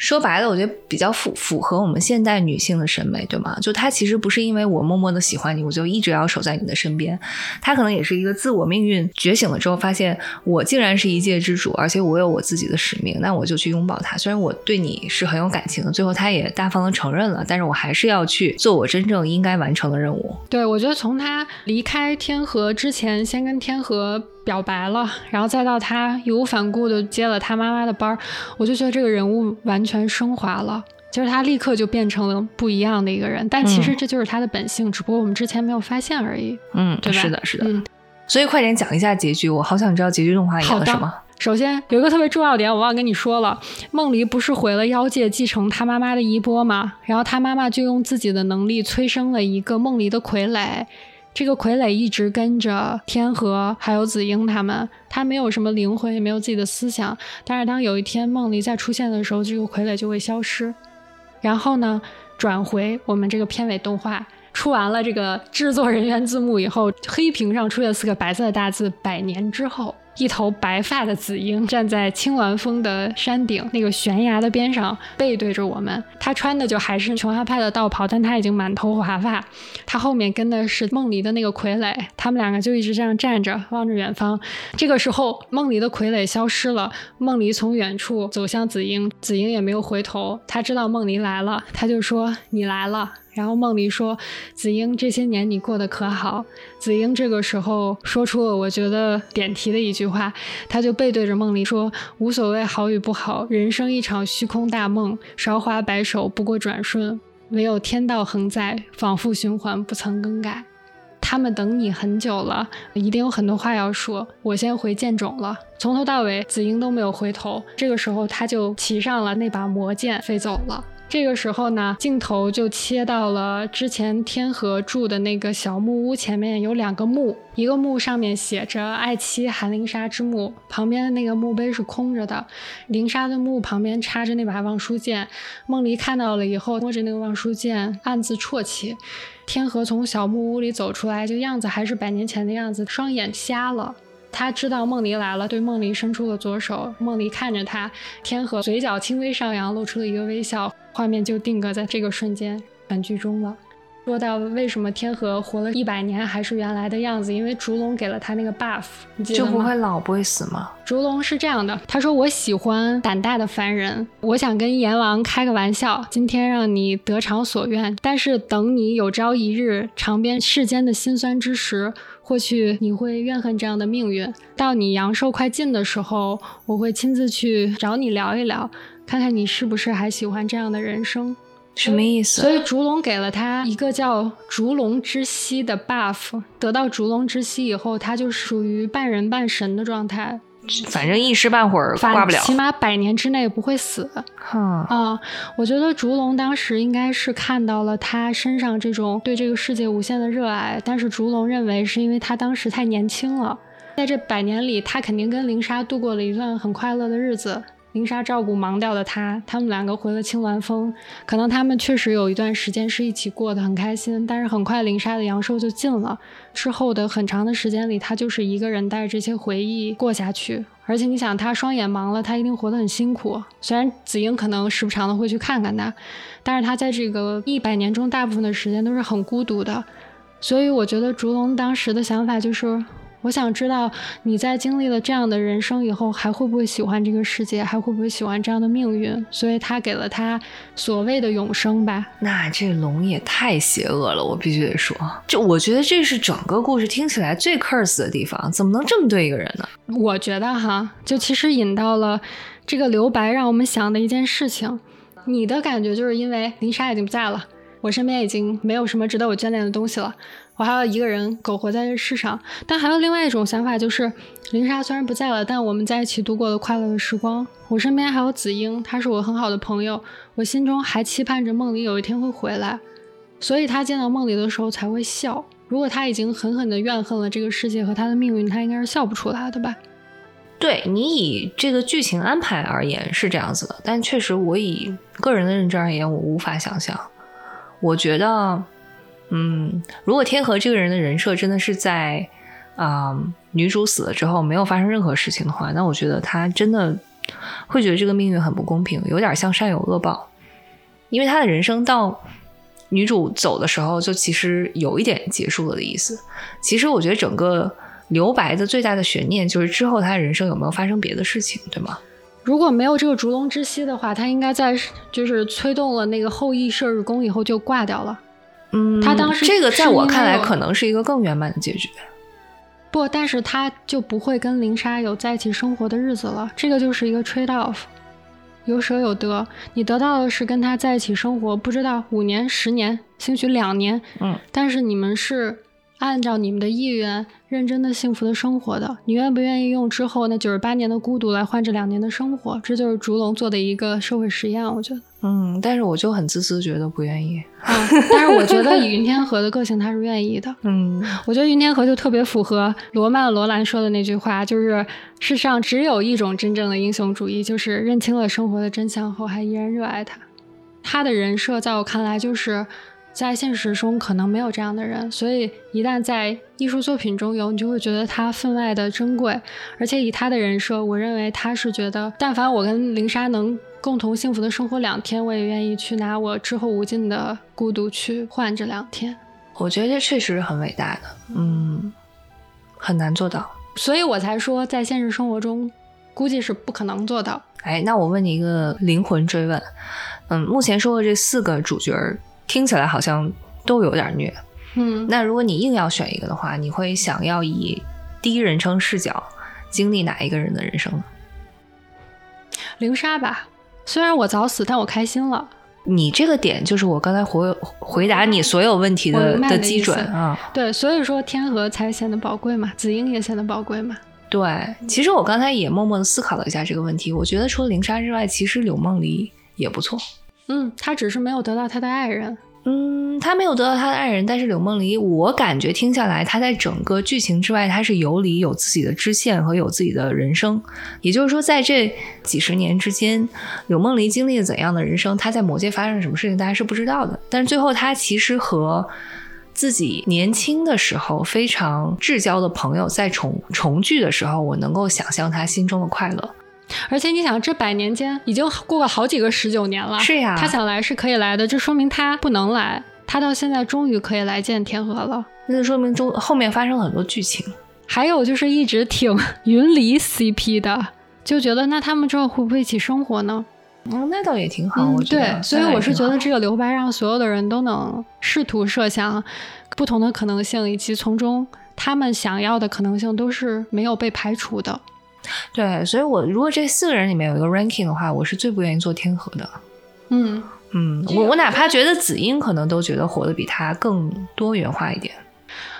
说白了，我觉得比较符符合我们现代女性的审美，对吗？就她其实不是因为我默默的喜欢你，我就一直要守在你的身边。她可能也是一个自我命运觉醒了之后，发现我竟然是一界之主，而且我有我自己的使命，那我就去拥抱他。虽然我对你是很有感情的，最后他也大方的承认了，但是我还是要去做我真正应该完成的任务。对，我觉得从他离开天河之前，先跟天河。表白了，然后再到他义无反顾的接了他妈妈的班儿，我就觉得这个人物完全升华了，就是他立刻就变成了不一样的一个人。但其实这就是他的本性，只不过我们之前没有发现而已。嗯，对是的，是的。所以快点讲一下结局，我好想知道结局动画演了什么。首先有一个特别重要点，我忘跟你说了，梦离不是回了妖界继承他妈妈的衣钵吗？然后他妈妈就用自己的能力催生了一个梦离的傀儡。这个傀儡一直跟着天河，还有紫英他们，他没有什么灵魂，也没有自己的思想。但是当有一天梦里再出现的时候，这个傀儡就会消失。然后呢，转回我们这个片尾动画，出完了这个制作人员字幕以后，黑屏上出现四个白色的大字：百年之后。一头白发的紫英站在青鸾峰的山顶，那个悬崖的边上，背对着我们。他穿的就还是琼花派的道袍，但他已经满头华发。他后面跟的是梦离的那个傀儡，他们两个就一直这样站着，望着远方。这个时候，梦离的傀儡消失了，梦离从远处走向紫英，紫英也没有回头。他知道梦离来了，他就说：“你来了。”然后梦离说：“子英，这些年你过得可好？”子英这个时候说出了我觉得点题的一句话，他就背对着梦离说：“无所谓好与不好，人生一场虚空大梦，韶华白首不过转瞬，唯有天道恒在，反复循环不曾更改。他们等你很久了，一定有很多话要说。我先回剑冢了。”从头到尾，子英都没有回头。这个时候，他就骑上了那把魔剑，飞走了。这个时候呢，镜头就切到了之前天河住的那个小木屋前面，有两个墓，一个墓上面写着“爱妻韩灵莎之墓”，旁边的那个墓碑是空着的。灵莎的墓旁边插着那把望舒剑，梦离看到了以后，摸着那个望舒剑，暗自啜泣。天河从小木屋里走出来，就样子还是百年前的样子，双眼瞎了。他知道梦离来了，对梦离伸出了左手。梦离看着他，天河嘴角轻微上扬，露出了一个微笑。画面就定格在这个瞬间，全剧终了。说到为什么天河活了一百年还是原来的样子，因为烛龙给了他那个 buff，就不会老不会死吗？烛龙是这样的，他说我喜欢胆大的凡人，我想跟阎王开个玩笑，今天让你得偿所愿，但是等你有朝一日尝遍世间的辛酸之时，或许你会怨恨这样的命运。到你阳寿快尽的时候，我会亲自去找你聊一聊，看看你是不是还喜欢这样的人生。什么意思？所以烛龙给了他一个叫“烛龙之息”的 buff，得到烛龙之息以后，他就属于半人半神的状态，反正一时半会儿挂不了，起码百年之内不会死。啊，我觉得烛龙当时应该是看到了他身上这种对这个世界无限的热爱，但是烛龙认为是因为他当时太年轻了，在这百年里，他肯定跟灵莎度过了一段很快乐的日子。林莎照顾忙掉的他，他们两个回了青鸾峰。可能他们确实有一段时间是一起过得很开心，但是很快林莎的阳寿就尽了。之后的很长的时间里，他就是一个人带着这些回忆过下去。而且你想，他双眼盲了，他一定活得很辛苦。虽然紫英可能时不常的会去看看他，但是他在这个一百年中大部分的时间都是很孤独的。所以我觉得烛龙当时的想法就是。我想知道你在经历了这样的人生以后，还会不会喜欢这个世界，还会不会喜欢这样的命运？所以他给了他所谓的永生吧。那这龙也太邪恶了，我必须得说，就我觉得这是整个故事听起来最 curse 的地方，怎么能这么对一个人呢？我觉得哈，就其实引到了这个留白，让我们想的一件事情。你的感觉就是因为林莎已经不在了，我身边已经没有什么值得我眷恋的东西了。我还要一个人苟活在这世上，但还有另外一种想法，就是林莎虽然不在了，但我们在一起度过了快乐的时光。我身边还有子英，他是我很好的朋友，我心中还期盼着梦里有一天会回来，所以他见到梦里的时候才会笑。如果他已经狠狠地怨恨了这个世界和他的命运，他应该是笑不出来的吧？对你以这个剧情安排而言是这样子的，但确实我以个人的认知而言，我无法想象。我觉得。嗯，如果天河这个人的人设真的是在啊女主死了之后没有发生任何事情的话，那我觉得他真的会觉得这个命运很不公平，有点像善有恶报。因为他的人生到女主走的时候，就其实有一点结束了的意思。其实我觉得整个留白的最大的悬念就是之后他的人生有没有发生别的事情，对吗？如果没有这个烛龙之息的话，他应该在就是催动了那个后羿射日弓以后就挂掉了。嗯，他当时这个在我看来可能是一个更圆满的结局。不，但是他就不会跟林莎有在一起生活的日子了。这个就是一个 trade off，有舍有得。你得到的是跟他在一起生活，不知道五年、十年，兴许两年。嗯，但是你们是按照你们的意愿。认真的、幸福的生活的，你愿不愿意用之后那九十八年的孤独来换这两年的生活？这就是烛龙做的一个社会实验，我觉得。嗯，但是我就很自私，觉得不愿意。啊，但是我觉得以云天河的个性，他是愿意的。嗯，我觉得云天河就特别符合罗曼·罗兰说的那句话，就是世上只有一种真正的英雄主义，就是认清了生活的真相后还依然热爱它。他的人设在我看来就是。在现实中可能没有这样的人，所以一旦在艺术作品中有，你就会觉得他分外的珍贵。而且以他的人设，我认为他是觉得，但凡我跟林莎能共同幸福的生活两天，我也愿意去拿我之后无尽的孤独去换这两天。我觉得这确实是很伟大的，嗯，很难做到，所以我才说在现实生活中估计是不可能做到。哎，那我问你一个灵魂追问，嗯，目前说的这四个主角。听起来好像都有点虐，嗯，那如果你硬要选一个的话，你会想要以第一人称视角经历哪一个人的人生呢？灵莎吧，虽然我早死，但我开心了。你这个点就是我刚才回回答你所有问题的的基准啊。对，所以说天河才显得宝贵嘛，紫英也显得宝贵嘛。对，其实我刚才也默默的思考了一下这个问题，我觉得除了灵莎之外，其实柳梦璃也不错。嗯，他只是没有得到他的爱人。嗯，他没有得到他的爱人，但是柳梦璃，我感觉听下来，他在整个剧情之外，他是有理、有自己的支线和有自己的人生。也就是说，在这几十年之间，柳梦璃经历了怎样的人生，他在魔界发生了什么事情，大家是不知道的。但是最后，他其实和自己年轻的时候非常至交的朋友在重重聚的时候，我能够想象他心中的快乐。而且你想，这百年间已经过了好几个十九年了。是呀，他想来是可以来的，这说明他不能来。他到现在终于可以来见天河了，那就说明中后面发生了很多剧情。还有就是一直挺 云离 CP 的，就觉得那他们之后会不会一起生活呢？嗯，那倒也挺好。我觉得，对，所以我是觉得这个留白让所有的人都能试图设想不同的可能性，以及从中他们想要的可能性都是没有被排除的。对，所以，我如果这四个人里面有一个 ranking 的话，我是最不愿意做天河的。嗯嗯，我我哪怕觉得子英可能都觉得活得比他更多元化一点。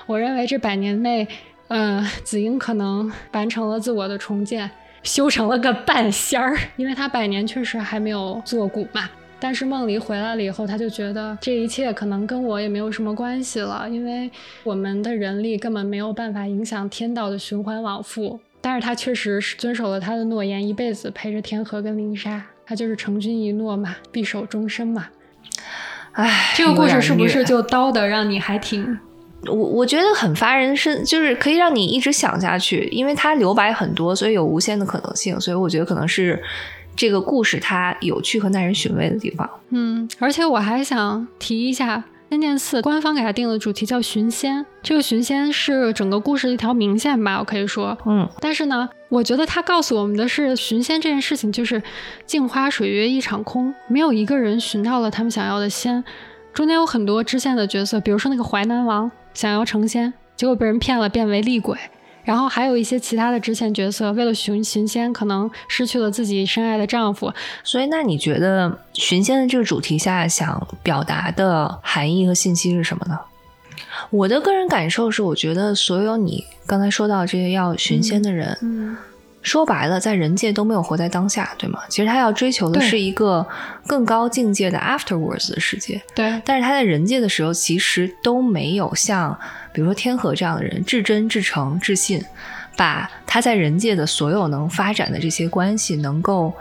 我认为这百年内，呃，子英可能完成了自我的重建，修成了个半仙儿，因为他百年确实还没有做古嘛。但是梦离回来了以后，他就觉得这一切可能跟我也没有什么关系了，因为我们的人力根本没有办法影响天道的循环往复。但是他确实是遵守了他的诺言，一辈子陪着天河跟林莎，他就是成君一诺嘛，必守终身嘛。唉，这个故事是不是就叨的让你还挺我我觉得很发人深，就是可以让你一直想下去，因为它留白很多，所以有无限的可能性，所以我觉得可能是这个故事它有趣和耐人寻味的地方。嗯，而且我还想提一下，仙剑四官方给他定的主题叫寻仙，这个寻仙是整个故事的一条明线吧，我可以说。嗯但是呢，我觉得他告诉我们的是，寻仙这件事情就是镜花水月一场空，没有一个人寻到了他们想要的仙。中间有很多支线的角色，比如说那个淮南王想要成仙，结果被人骗了，变为厉鬼。然后还有一些其他的支线角色，为了寻寻仙，可能失去了自己深爱的丈夫，所以那你觉得寻仙的这个主题下想表达的含义和信息是什么呢？我的个人感受是，我觉得所有你刚才说到这些要寻仙的人，嗯说白了，在人界都没有活在当下，对吗？其实他要追求的是一个更高境界的 afterwards 的世界。对，但是他在人界的时候，其实都没有像比如说天河这样的人至真、至诚、至信，把他在人界的所有能发展的这些关系，能够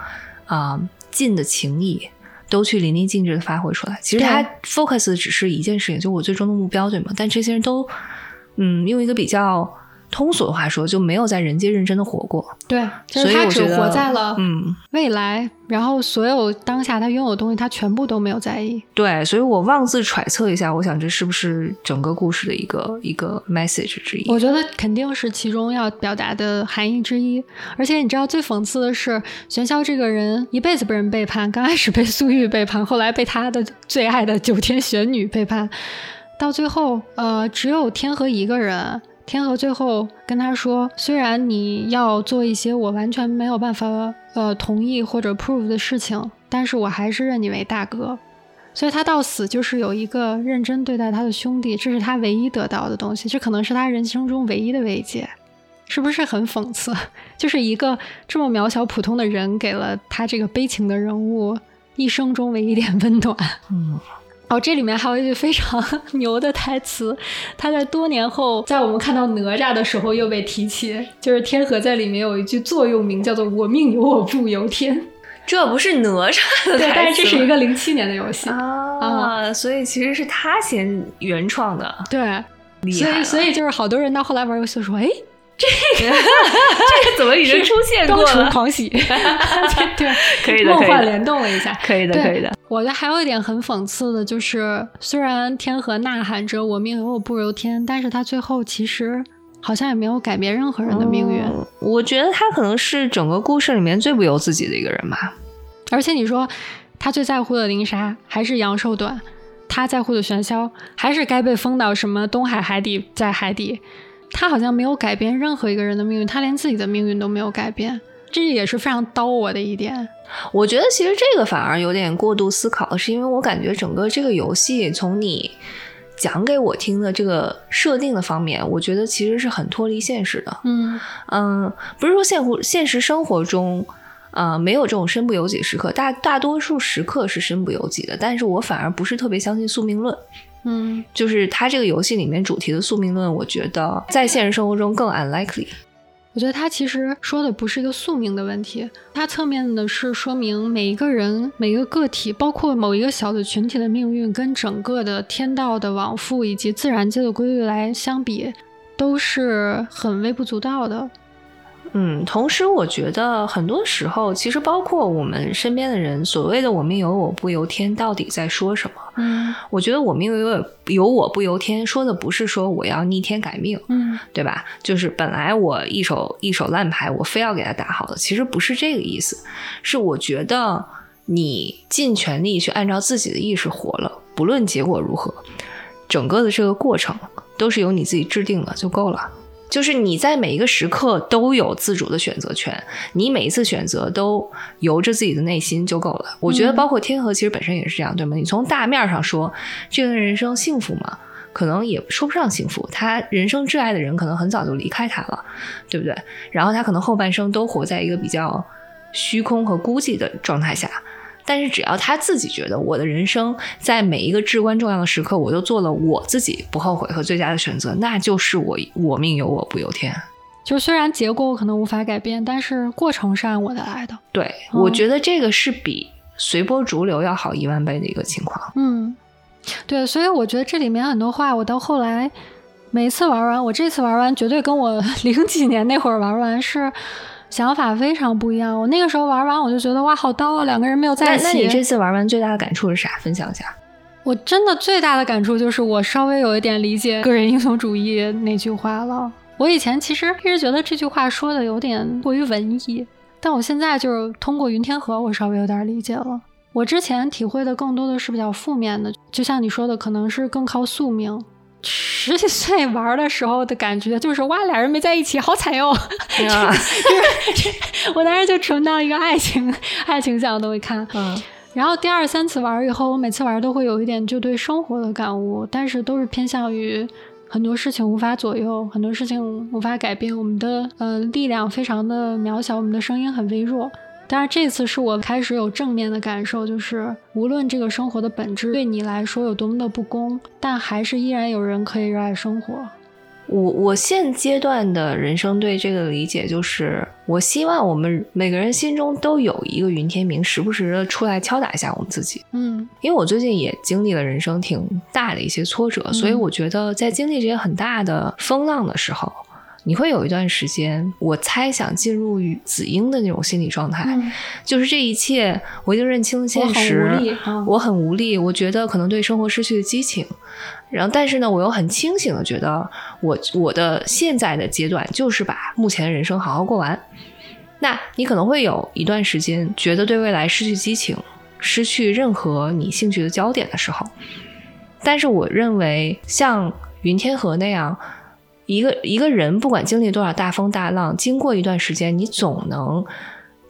啊、尽的情谊，都去淋漓尽致的发挥出来。其实他 focus 的只是一件事情，就我最终的目标，对吗？但这些人都，嗯，用一个比较通俗的话说，就没有在人界认真的活过。对，就所是他只活在了嗯，未来，然后所有当下他拥有的东西，他全部都没有在意。对，所以我妄自揣测一下，我想这是不是整个故事的一个一个 message 之一？我觉得肯定是其中要表达的含义之一。而且你知道最讽刺的是，玄霄这个人一辈子被人背叛，刚开始被苏玉背叛，后来被他的最爱的九天玄女背叛，到最后，呃，只有天河一个人。天河最后跟他说：“虽然你要做一些我完全没有办法呃同意或者 prove 的事情，但是我还是认你为大哥。”所以他到死就是有一个认真对待他的兄弟，这是他唯一得到的东西，这可能是他人生中唯一的慰藉，是不是很讽刺？就是一个这么渺小普通的人，给了他这个悲情的人物一生中唯一一点温暖。嗯，哦，这里面还有一句非常 牛的台词，他在多年后，在我们看到哪吒的时候又被提起，就是天河在里面有一句座右铭，叫做“我命由我不由天 这不是哪吒”。的 对，但是这是一个个零七年的游戏。啊，所以其实是他先原创的，对，所以所以就是好多人到后来玩游戏的时候，哎，这个怎么已经出现过了？狂喜，对对，可以的，梦幻联动了一下。可以的，可以的。我觉得还有一点很讽刺的，就是虽然天河呐喊着“我命由我不由天”，但是他最后其实好像也没有改变任何人的命运。嗯我觉得他可能是整个故事里面最不由自己的一个人吧。而且你说他最在乎的林莎还是杨寿短，他在乎的玄霄还是该被封到什么东海海底，在海底，他好像没有改变任何一个人的命运，他连自己的命运都没有改变，这也是非常刀我的一点。我觉得其实这个反而有点过度思考，是因为我感觉整个这个游戏从你讲给我听的这个设定的方面，我觉得其实是很脱离现实的。嗯嗯，不是说现活现实生活中，呃，没有这种身不由己时刻，大大多数时刻是身不由己的。但是我反而不是特别相信宿命论，嗯，就是它这个游戏里面主题的宿命论，我觉得在现实生活中更 unlikely。我觉得他其实说的不是一个宿命的问题，他侧面的是说明每一个人、每一个个体，包括某一个小的群体的命运，跟整个的天道的往复以及自然界的规律来相比，都是很微不足道的。嗯，同时我觉得很多时候，其实包括我们身边的人，所谓的“我命由我不由天”，到底在说什么？嗯我觉得“我命由我由我不由天”说的不是说我要逆天改命，嗯对吧？就是本来我一手一手烂牌，我非要给他打好的，其实不是这个意思，是我觉得你尽全力去按照自己的意识活了，不论结果如何，整个的这个过程都是由你自己制定的就够了。就是你在每一个时刻都有自主的选择权，你每一次选择都由着自己的内心就够了。我觉得，嗯包括天河其实本身也是这样，对吗？你从大面上说，这个人生幸福吗？可能也说不上幸福，他人生挚爱的人可能很早就离开他了，对不对？然后他可能后半生都活在一个比较虚空和孤寂的状态下。但是只要他自己觉得我的人生在每一个至关重要的时刻，我都做了我自己不后悔和最佳的选择，那就是我我命由我不由天。就虽然结果我可能无法改变，但是过程是按我的来的。对，嗯我觉得这个是比随波逐流要好一万倍的一个情况。嗯，对，所以我觉得这里面很多话，我到后来每一次玩完，我这次玩完绝对跟我 零几年那会儿玩完是想法非常不一样。我那个时候玩完，我就觉得哇，好刀啊，两个人没有在一起。那那你这次玩完最大的感触是啥？分享一下。我真的最大的感触就是，我稍微有一点理解个人英雄主义那句话了。我以前其实一直觉得这句话说的有点过于文艺，但我现在就是通过云天河，我稍微有点理解了。我之前体会的更多的是比较负面的，就像你说的，可能是更靠宿命。十几岁玩的时候的感觉就是哇，俩人没在一起，好惨哟！我当时就纯当一个爱情爱情向都会看。嗯然后第二三次玩以后，我每次玩都会有一点就对生活的感悟，但是都是偏向于很多事情无法左右，很多事情无法改变，我们的呃力量非常的渺小，我们的声音很微弱。但是这次是我开始有正面的感受，就是无论这个生活的本质对你来说有多么的不公，但还是依然有人可以热爱生活。我我现阶段的人生对这个理解就是，我希望我们每个人心中都有一个云天明，时不时的出来敲打一下我们自己。嗯因为我最近也经历了人生挺大的一些挫折，所以我觉得在经历这些很大的风浪的时候，你会有一段时间，我猜想进入与子英的那种心理状态，嗯，就是这一切我已经认清了我现很实，无力啊，我很无力，我觉得可能对生活失去了激情，然后但是呢，我又很清醒的觉得我我的现在的阶段就是把目前的人生好好过完。那你可能会有一段时间觉得对未来失去激情，失去任何你兴趣的焦点的时候，但是我认为像云天河那样。一个一个人不管经历多少大风大浪，经过一段时间，你总能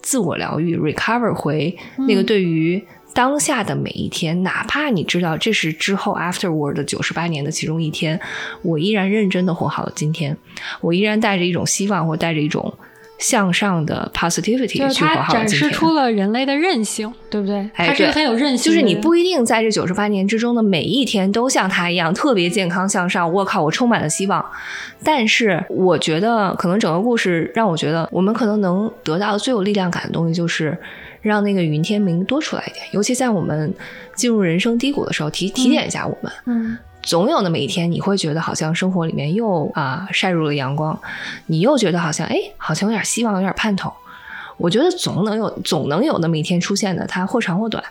自我疗愈，recover 回那个嗯对于当下的每一天，哪怕你知道这是之后 afterward 的九十八年的其中一天，我依然认真的活好了今天，我依然带着一种希望或带着一种向上的 positivity 就是去活它展好了今天。示出了人类的韧性，对不对？哎对它是一个很有韧性，就是你不一定在这九十八年之中的每一天都像他一样特别健康向上。我靠，我充满了希望。但是我觉得，可能整个故事让我觉得，我们可能能得到最有力量感的东西，就是让那个云天明多出来一点。尤其在我们进入人生低谷的时候，提提点一下我们。嗯总有那么一天，你会觉得好像生活里面又啊、晒入了阳光，你又觉得好像哎，好像有点希望，有点盼头。我觉得总能有，总能有那么一天出现的，它或长或短。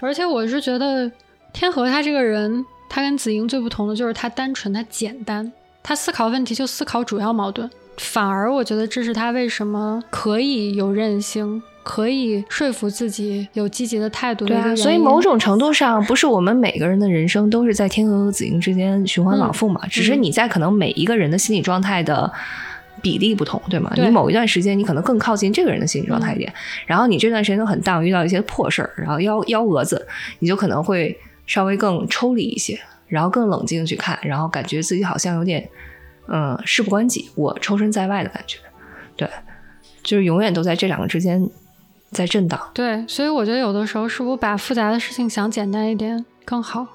而且我是觉得天河他这个人，他跟子英最不同的就是他单纯，他简单，他思考问题就思考主要矛盾。反而我觉得这是他为什么可以有韧性，可以说服自己有积极的态度的对啊。所以某种程度上，不是我们每个人的人生都是在天鹅和紫英之间循环往复嘛？只是你在可能每一个人的心理状态的比例不同，对吗？对你某一段时间你可能更靠近这个人的心理状态一点，然后你这段时间都很荡，遇到一些破事儿，然后幺幺蛾子，你就可能会稍微更抽离一些，然后更冷静去看，然后感觉自己好像有点嗯事不关己，我抽身在外的感觉，对，就是永远都在这两个之间在震荡。对，所以我觉得有的时候是不是把复杂的事情想简单一点更好？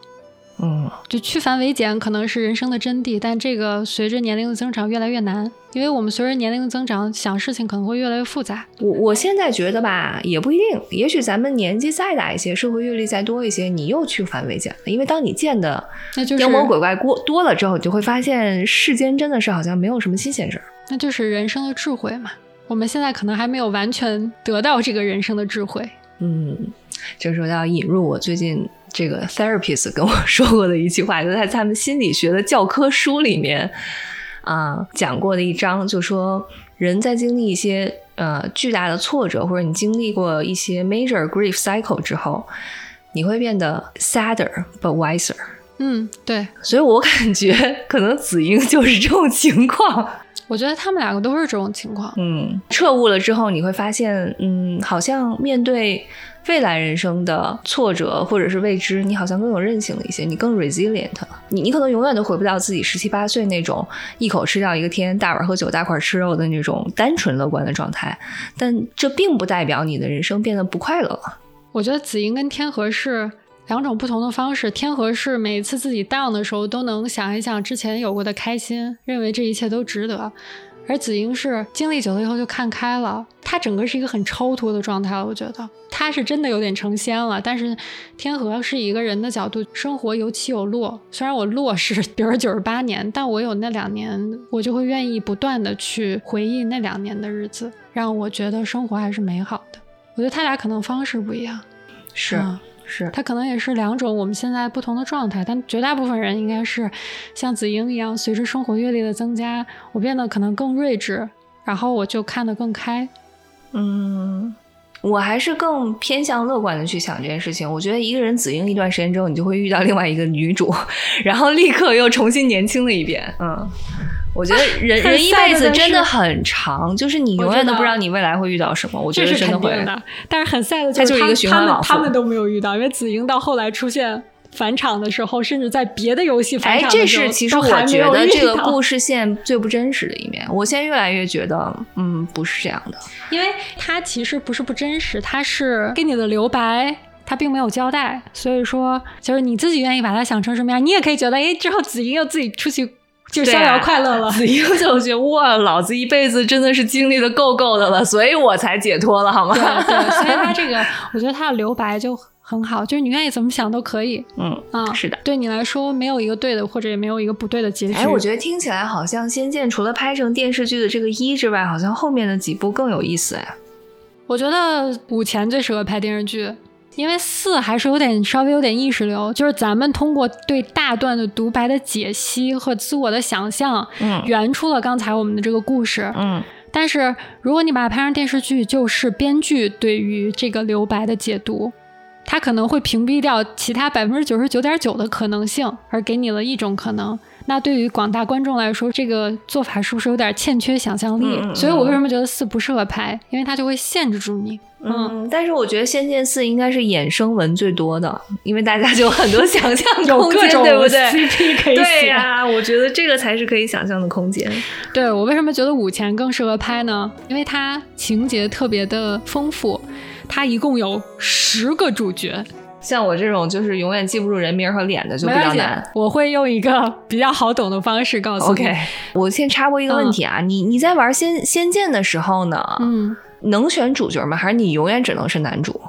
嗯，就去繁为简可能是人生的真谛，但这个随着年龄的增长越来越难，因为我们随着年龄的增长，想事情可能会越来越复杂。我我现在觉得吧，也不一定。也许咱们年纪再大一些，社会阅历再多一些，你又去繁为简了。因为当你见的那就是妖魔鬼怪过多了之后，你就会发现世间真的是好像没有什么新鲜事儿。那就是人生的智慧嘛。我们现在可能还没有完全得到这个人生的智慧。嗯，这时候要引入我最近这个 therapist 跟我说过的一句话，就在他们心理学的教科书里面啊、讲过的一章，就说人在经历一些呃巨大的挫折，或者你经历过一些 major grief cycle 之后，你会变得 sadder but wiser。嗯，对，所以我感觉可能子英就是这种情况。我觉得他们两个都是这种情况。嗯，彻悟了之后，你会发现，嗯，好像面对未来人生的挫折或者是未知，你好像更有韧性了一些，你更 resilient 了。你你可能永远都回不到自己十七八岁那种一口吃掉一个天、大碗喝酒、大块吃肉的那种单纯乐观的状态，但这并不代表你的人生变得不快乐了。我觉得子英跟天河是两种不同的方式。天河是每一次自己 down 的时候都能想一想之前有过的开心，认为这一切都值得。而子英是经历久了以后就看开了，他整个是一个很超脱的状态了。我觉得他是真的有点成仙了。但是天河是一个人的角度，生活有起有落。虽然我落是比如九十八年，但我有那两年，我就会愿意不断的去回忆那两年的日子，让我觉得生活还是美好的。我觉得他俩可能方式不一样，是。是它可能也是两种我们现在不同的状态，但绝大部分人应该是像子英一样，随着生活阅历的增加，我变得可能更睿智，然后我就看得更开。嗯，我还是更偏向乐观的去想这件事情。我觉得一个人子英一段时间之后，你就会遇到另外一个女主，然后立刻又重新年轻了一遍。嗯。我觉得人 人一辈子真的很长，就是你永远都不知道你未来会遇到什么。我觉得真的会的。但是很 sad 的就是他们他们都没有遇到，因为子英到后来出现返场的时候，甚至在别的游戏返场的时候，哎，这是其实我觉得这个故事线最不真实的一面。我现在越来越觉得，嗯，不是这样的，因为它其实不是不真实，它是给你的留白，它并没有交代。所以说，就是你自己愿意把它想成什么样，你也可以觉得，哎，之后子英又自己出去。就逍遥快乐了，子英就觉得哇，老子一辈子真的是经历的够够的了，所以我才解脱了，好吗？对对，所以他这个，我觉得他的留白就很好，就是你愿意怎么想都可以。嗯啊，是的，对你来说没有一个对的，或者也没有一个不对的结局。哎，我觉得听起来好像《仙剑》除了拍成电视剧的这个一之外，好像后面的几部更有意思哎。我觉得武前最适合拍电视剧。因为四还是有点稍微有点意识流，就是咱们通过对大段的独白的解析和自我的想象，嗯，圆出了刚才我们的这个故事，嗯。但是如果你把它拍成电视剧，就是编剧对于这个留白的解读，他可能会屏蔽掉其他百分之九十九点九的可能性，而给你了一种可能。那对于广大观众来说，这个做法是不是有点欠缺想象力？所以我为什么觉得四不适合拍？因为它就会限制住你。嗯，但是我觉得《仙剑四》应该是衍生文最多的，因为大家就有很多想象 空间，对不对？CP 可以 对呀，我觉得这个才是可以想象的空间。对我为什么觉得五前更适合拍呢？因为它情节特别的丰富，它一共有十个主角。像我这种就是永远记不住人名和脸的就比较难。我会用一个比较好懂的方式告诉你。OK，我先插播一个问题啊，你你在玩仙仙剑的时候呢？嗯。能选主角吗？还是你永远只能是男主？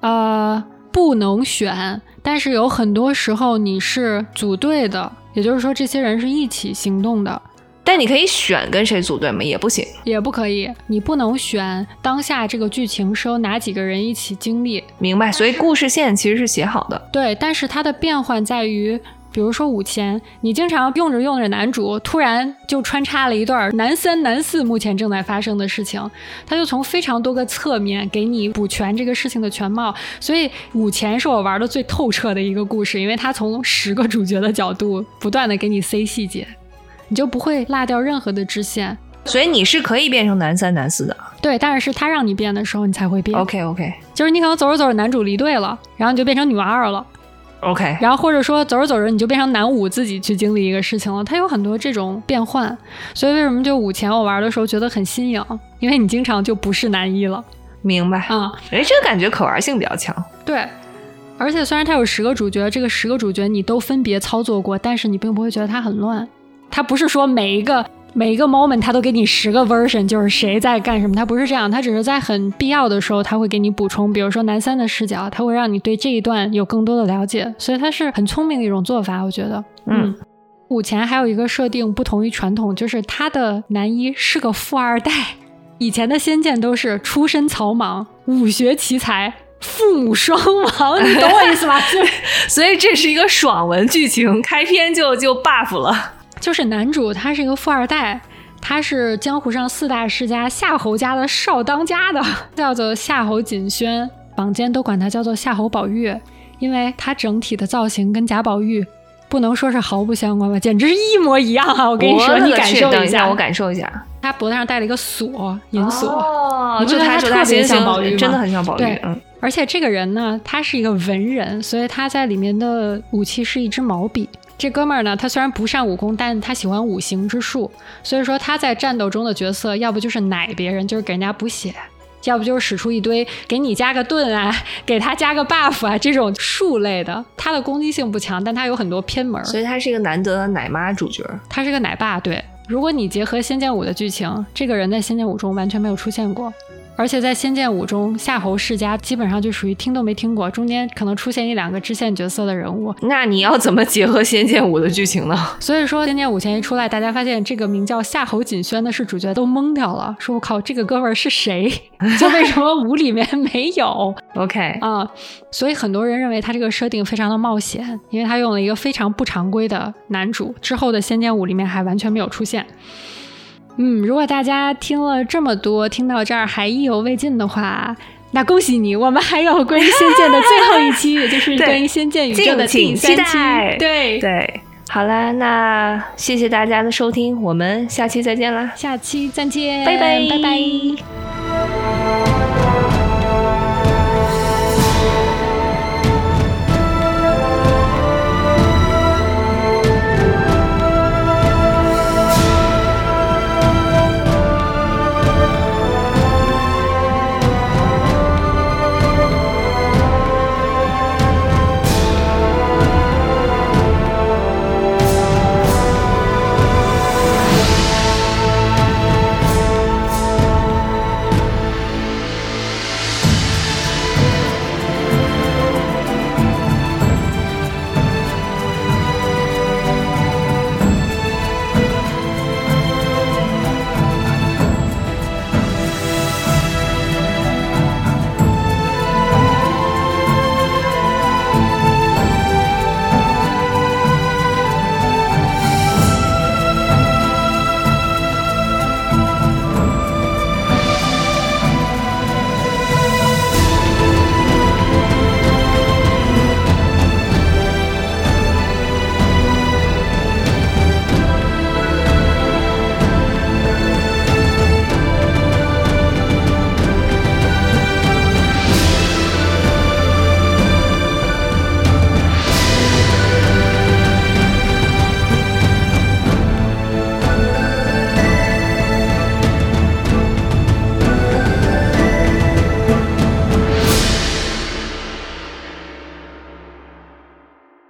呃，不能选，但是有很多时候你是组队的，也就是说这些人是一起行动的。但你可以选跟谁组队吗？也不行，也不可以。你不能选当下这个剧情是由哪几个人一起经历。明白。所以故事线其实是写好的。对，但是它的变换在于。比如说五千，你经常用着用着男主，突然就穿插了一段男三男四目前正在发生的事情，他就从非常多个侧面给你补全这个事情的全貌。所以五千是我玩的最透彻的一个故事，因为它从十个主角的角度不断的给你塞细节，你就不会落掉任何的支线。所以你是可以变成男三男四的，对，但是是他让你变的时候你才会变。OK OK，就是你可能走着走着男主离队了，然后你就变成女二了。OK，然后或者说走着走着你就变成男五自己去经历一个事情了，它有很多这种变换，所以为什么就五前我玩的时候觉得很新颖，因为你经常就不是男一了。明白啊？哎，这个感觉可玩性比较强。对，而且虽然它有十个主角，这个十个主角你都分别操作过，但是你并不会觉得它很乱。它不是说每一个。每一个 moment 他都给你十个 version，就是谁在干什么，他不是这样，他只是在很必要的时候他会给你补充，比如说男三的视角，他会让你对这一段有更多的了解，所以他是很聪明的一种做法，我觉得。嗯，武前还有一个设定不同于传统，就是他的男一是个富二代，以前的仙剑都是出身草莽，武学奇才，父母双亡，你懂我意思吗？所以这是一个爽文剧情，开篇就就 buff 了。就是男主，他是一个富二代，他是江湖上四大世家夏侯家的少当家的，叫做夏侯锦轩，坊间都管他叫做夏侯宝玉，因为他整体的造型跟贾宝玉不能说是毫不相关吧，简直是一模一样啊！我跟你说，你感受一下，我感受一下，他脖子上戴了一个锁，银锁，哦，就他特别像宝玉真的很像宝玉。嗯，而且这个人呢，他是一个文人，所以他在里面的武器是一支毛笔。这哥们儿呢，他虽然不善武功，但他喜欢五行之术，所以说他在战斗中的角色，要不就是奶别人，就是给人家补血，要不就是使出一堆给你加个盾啊，给他加个 buff 啊这种术类的。他的攻击性不强，但他有很多偏门，所以他是一个难得的奶妈主角。他是个奶爸，对如果你结合《仙剑五》的剧情，这个人在《仙剑五》中完全没有出现过。而且在《仙剑五》中，夏侯世家基本上就属于听都没听过，中间可能出现一两个支线角色的人物。那你要怎么结合《仙剑五》的剧情呢？所以说，《仙剑五》前一出来，大家发现这个名叫夏侯锦轩的是主角，都懵掉了，说我靠，这个哥们儿是谁？就为什么五里面没有？OK 啊，所以很多人认为他这个设定非常的冒险，因为他用了一个非常不常规的男主，之后的《仙剑五》里面还完全没有出现。嗯，如果大家听了这么多，听到这儿还意犹未尽的话，那恭喜你，我们还有关于《仙剑》的最后一期，也就是关于《仙剑》宇宙的第三期。对对，好啦，那谢谢大家的收听，我们下期再见啦！下期再见，拜拜拜拜。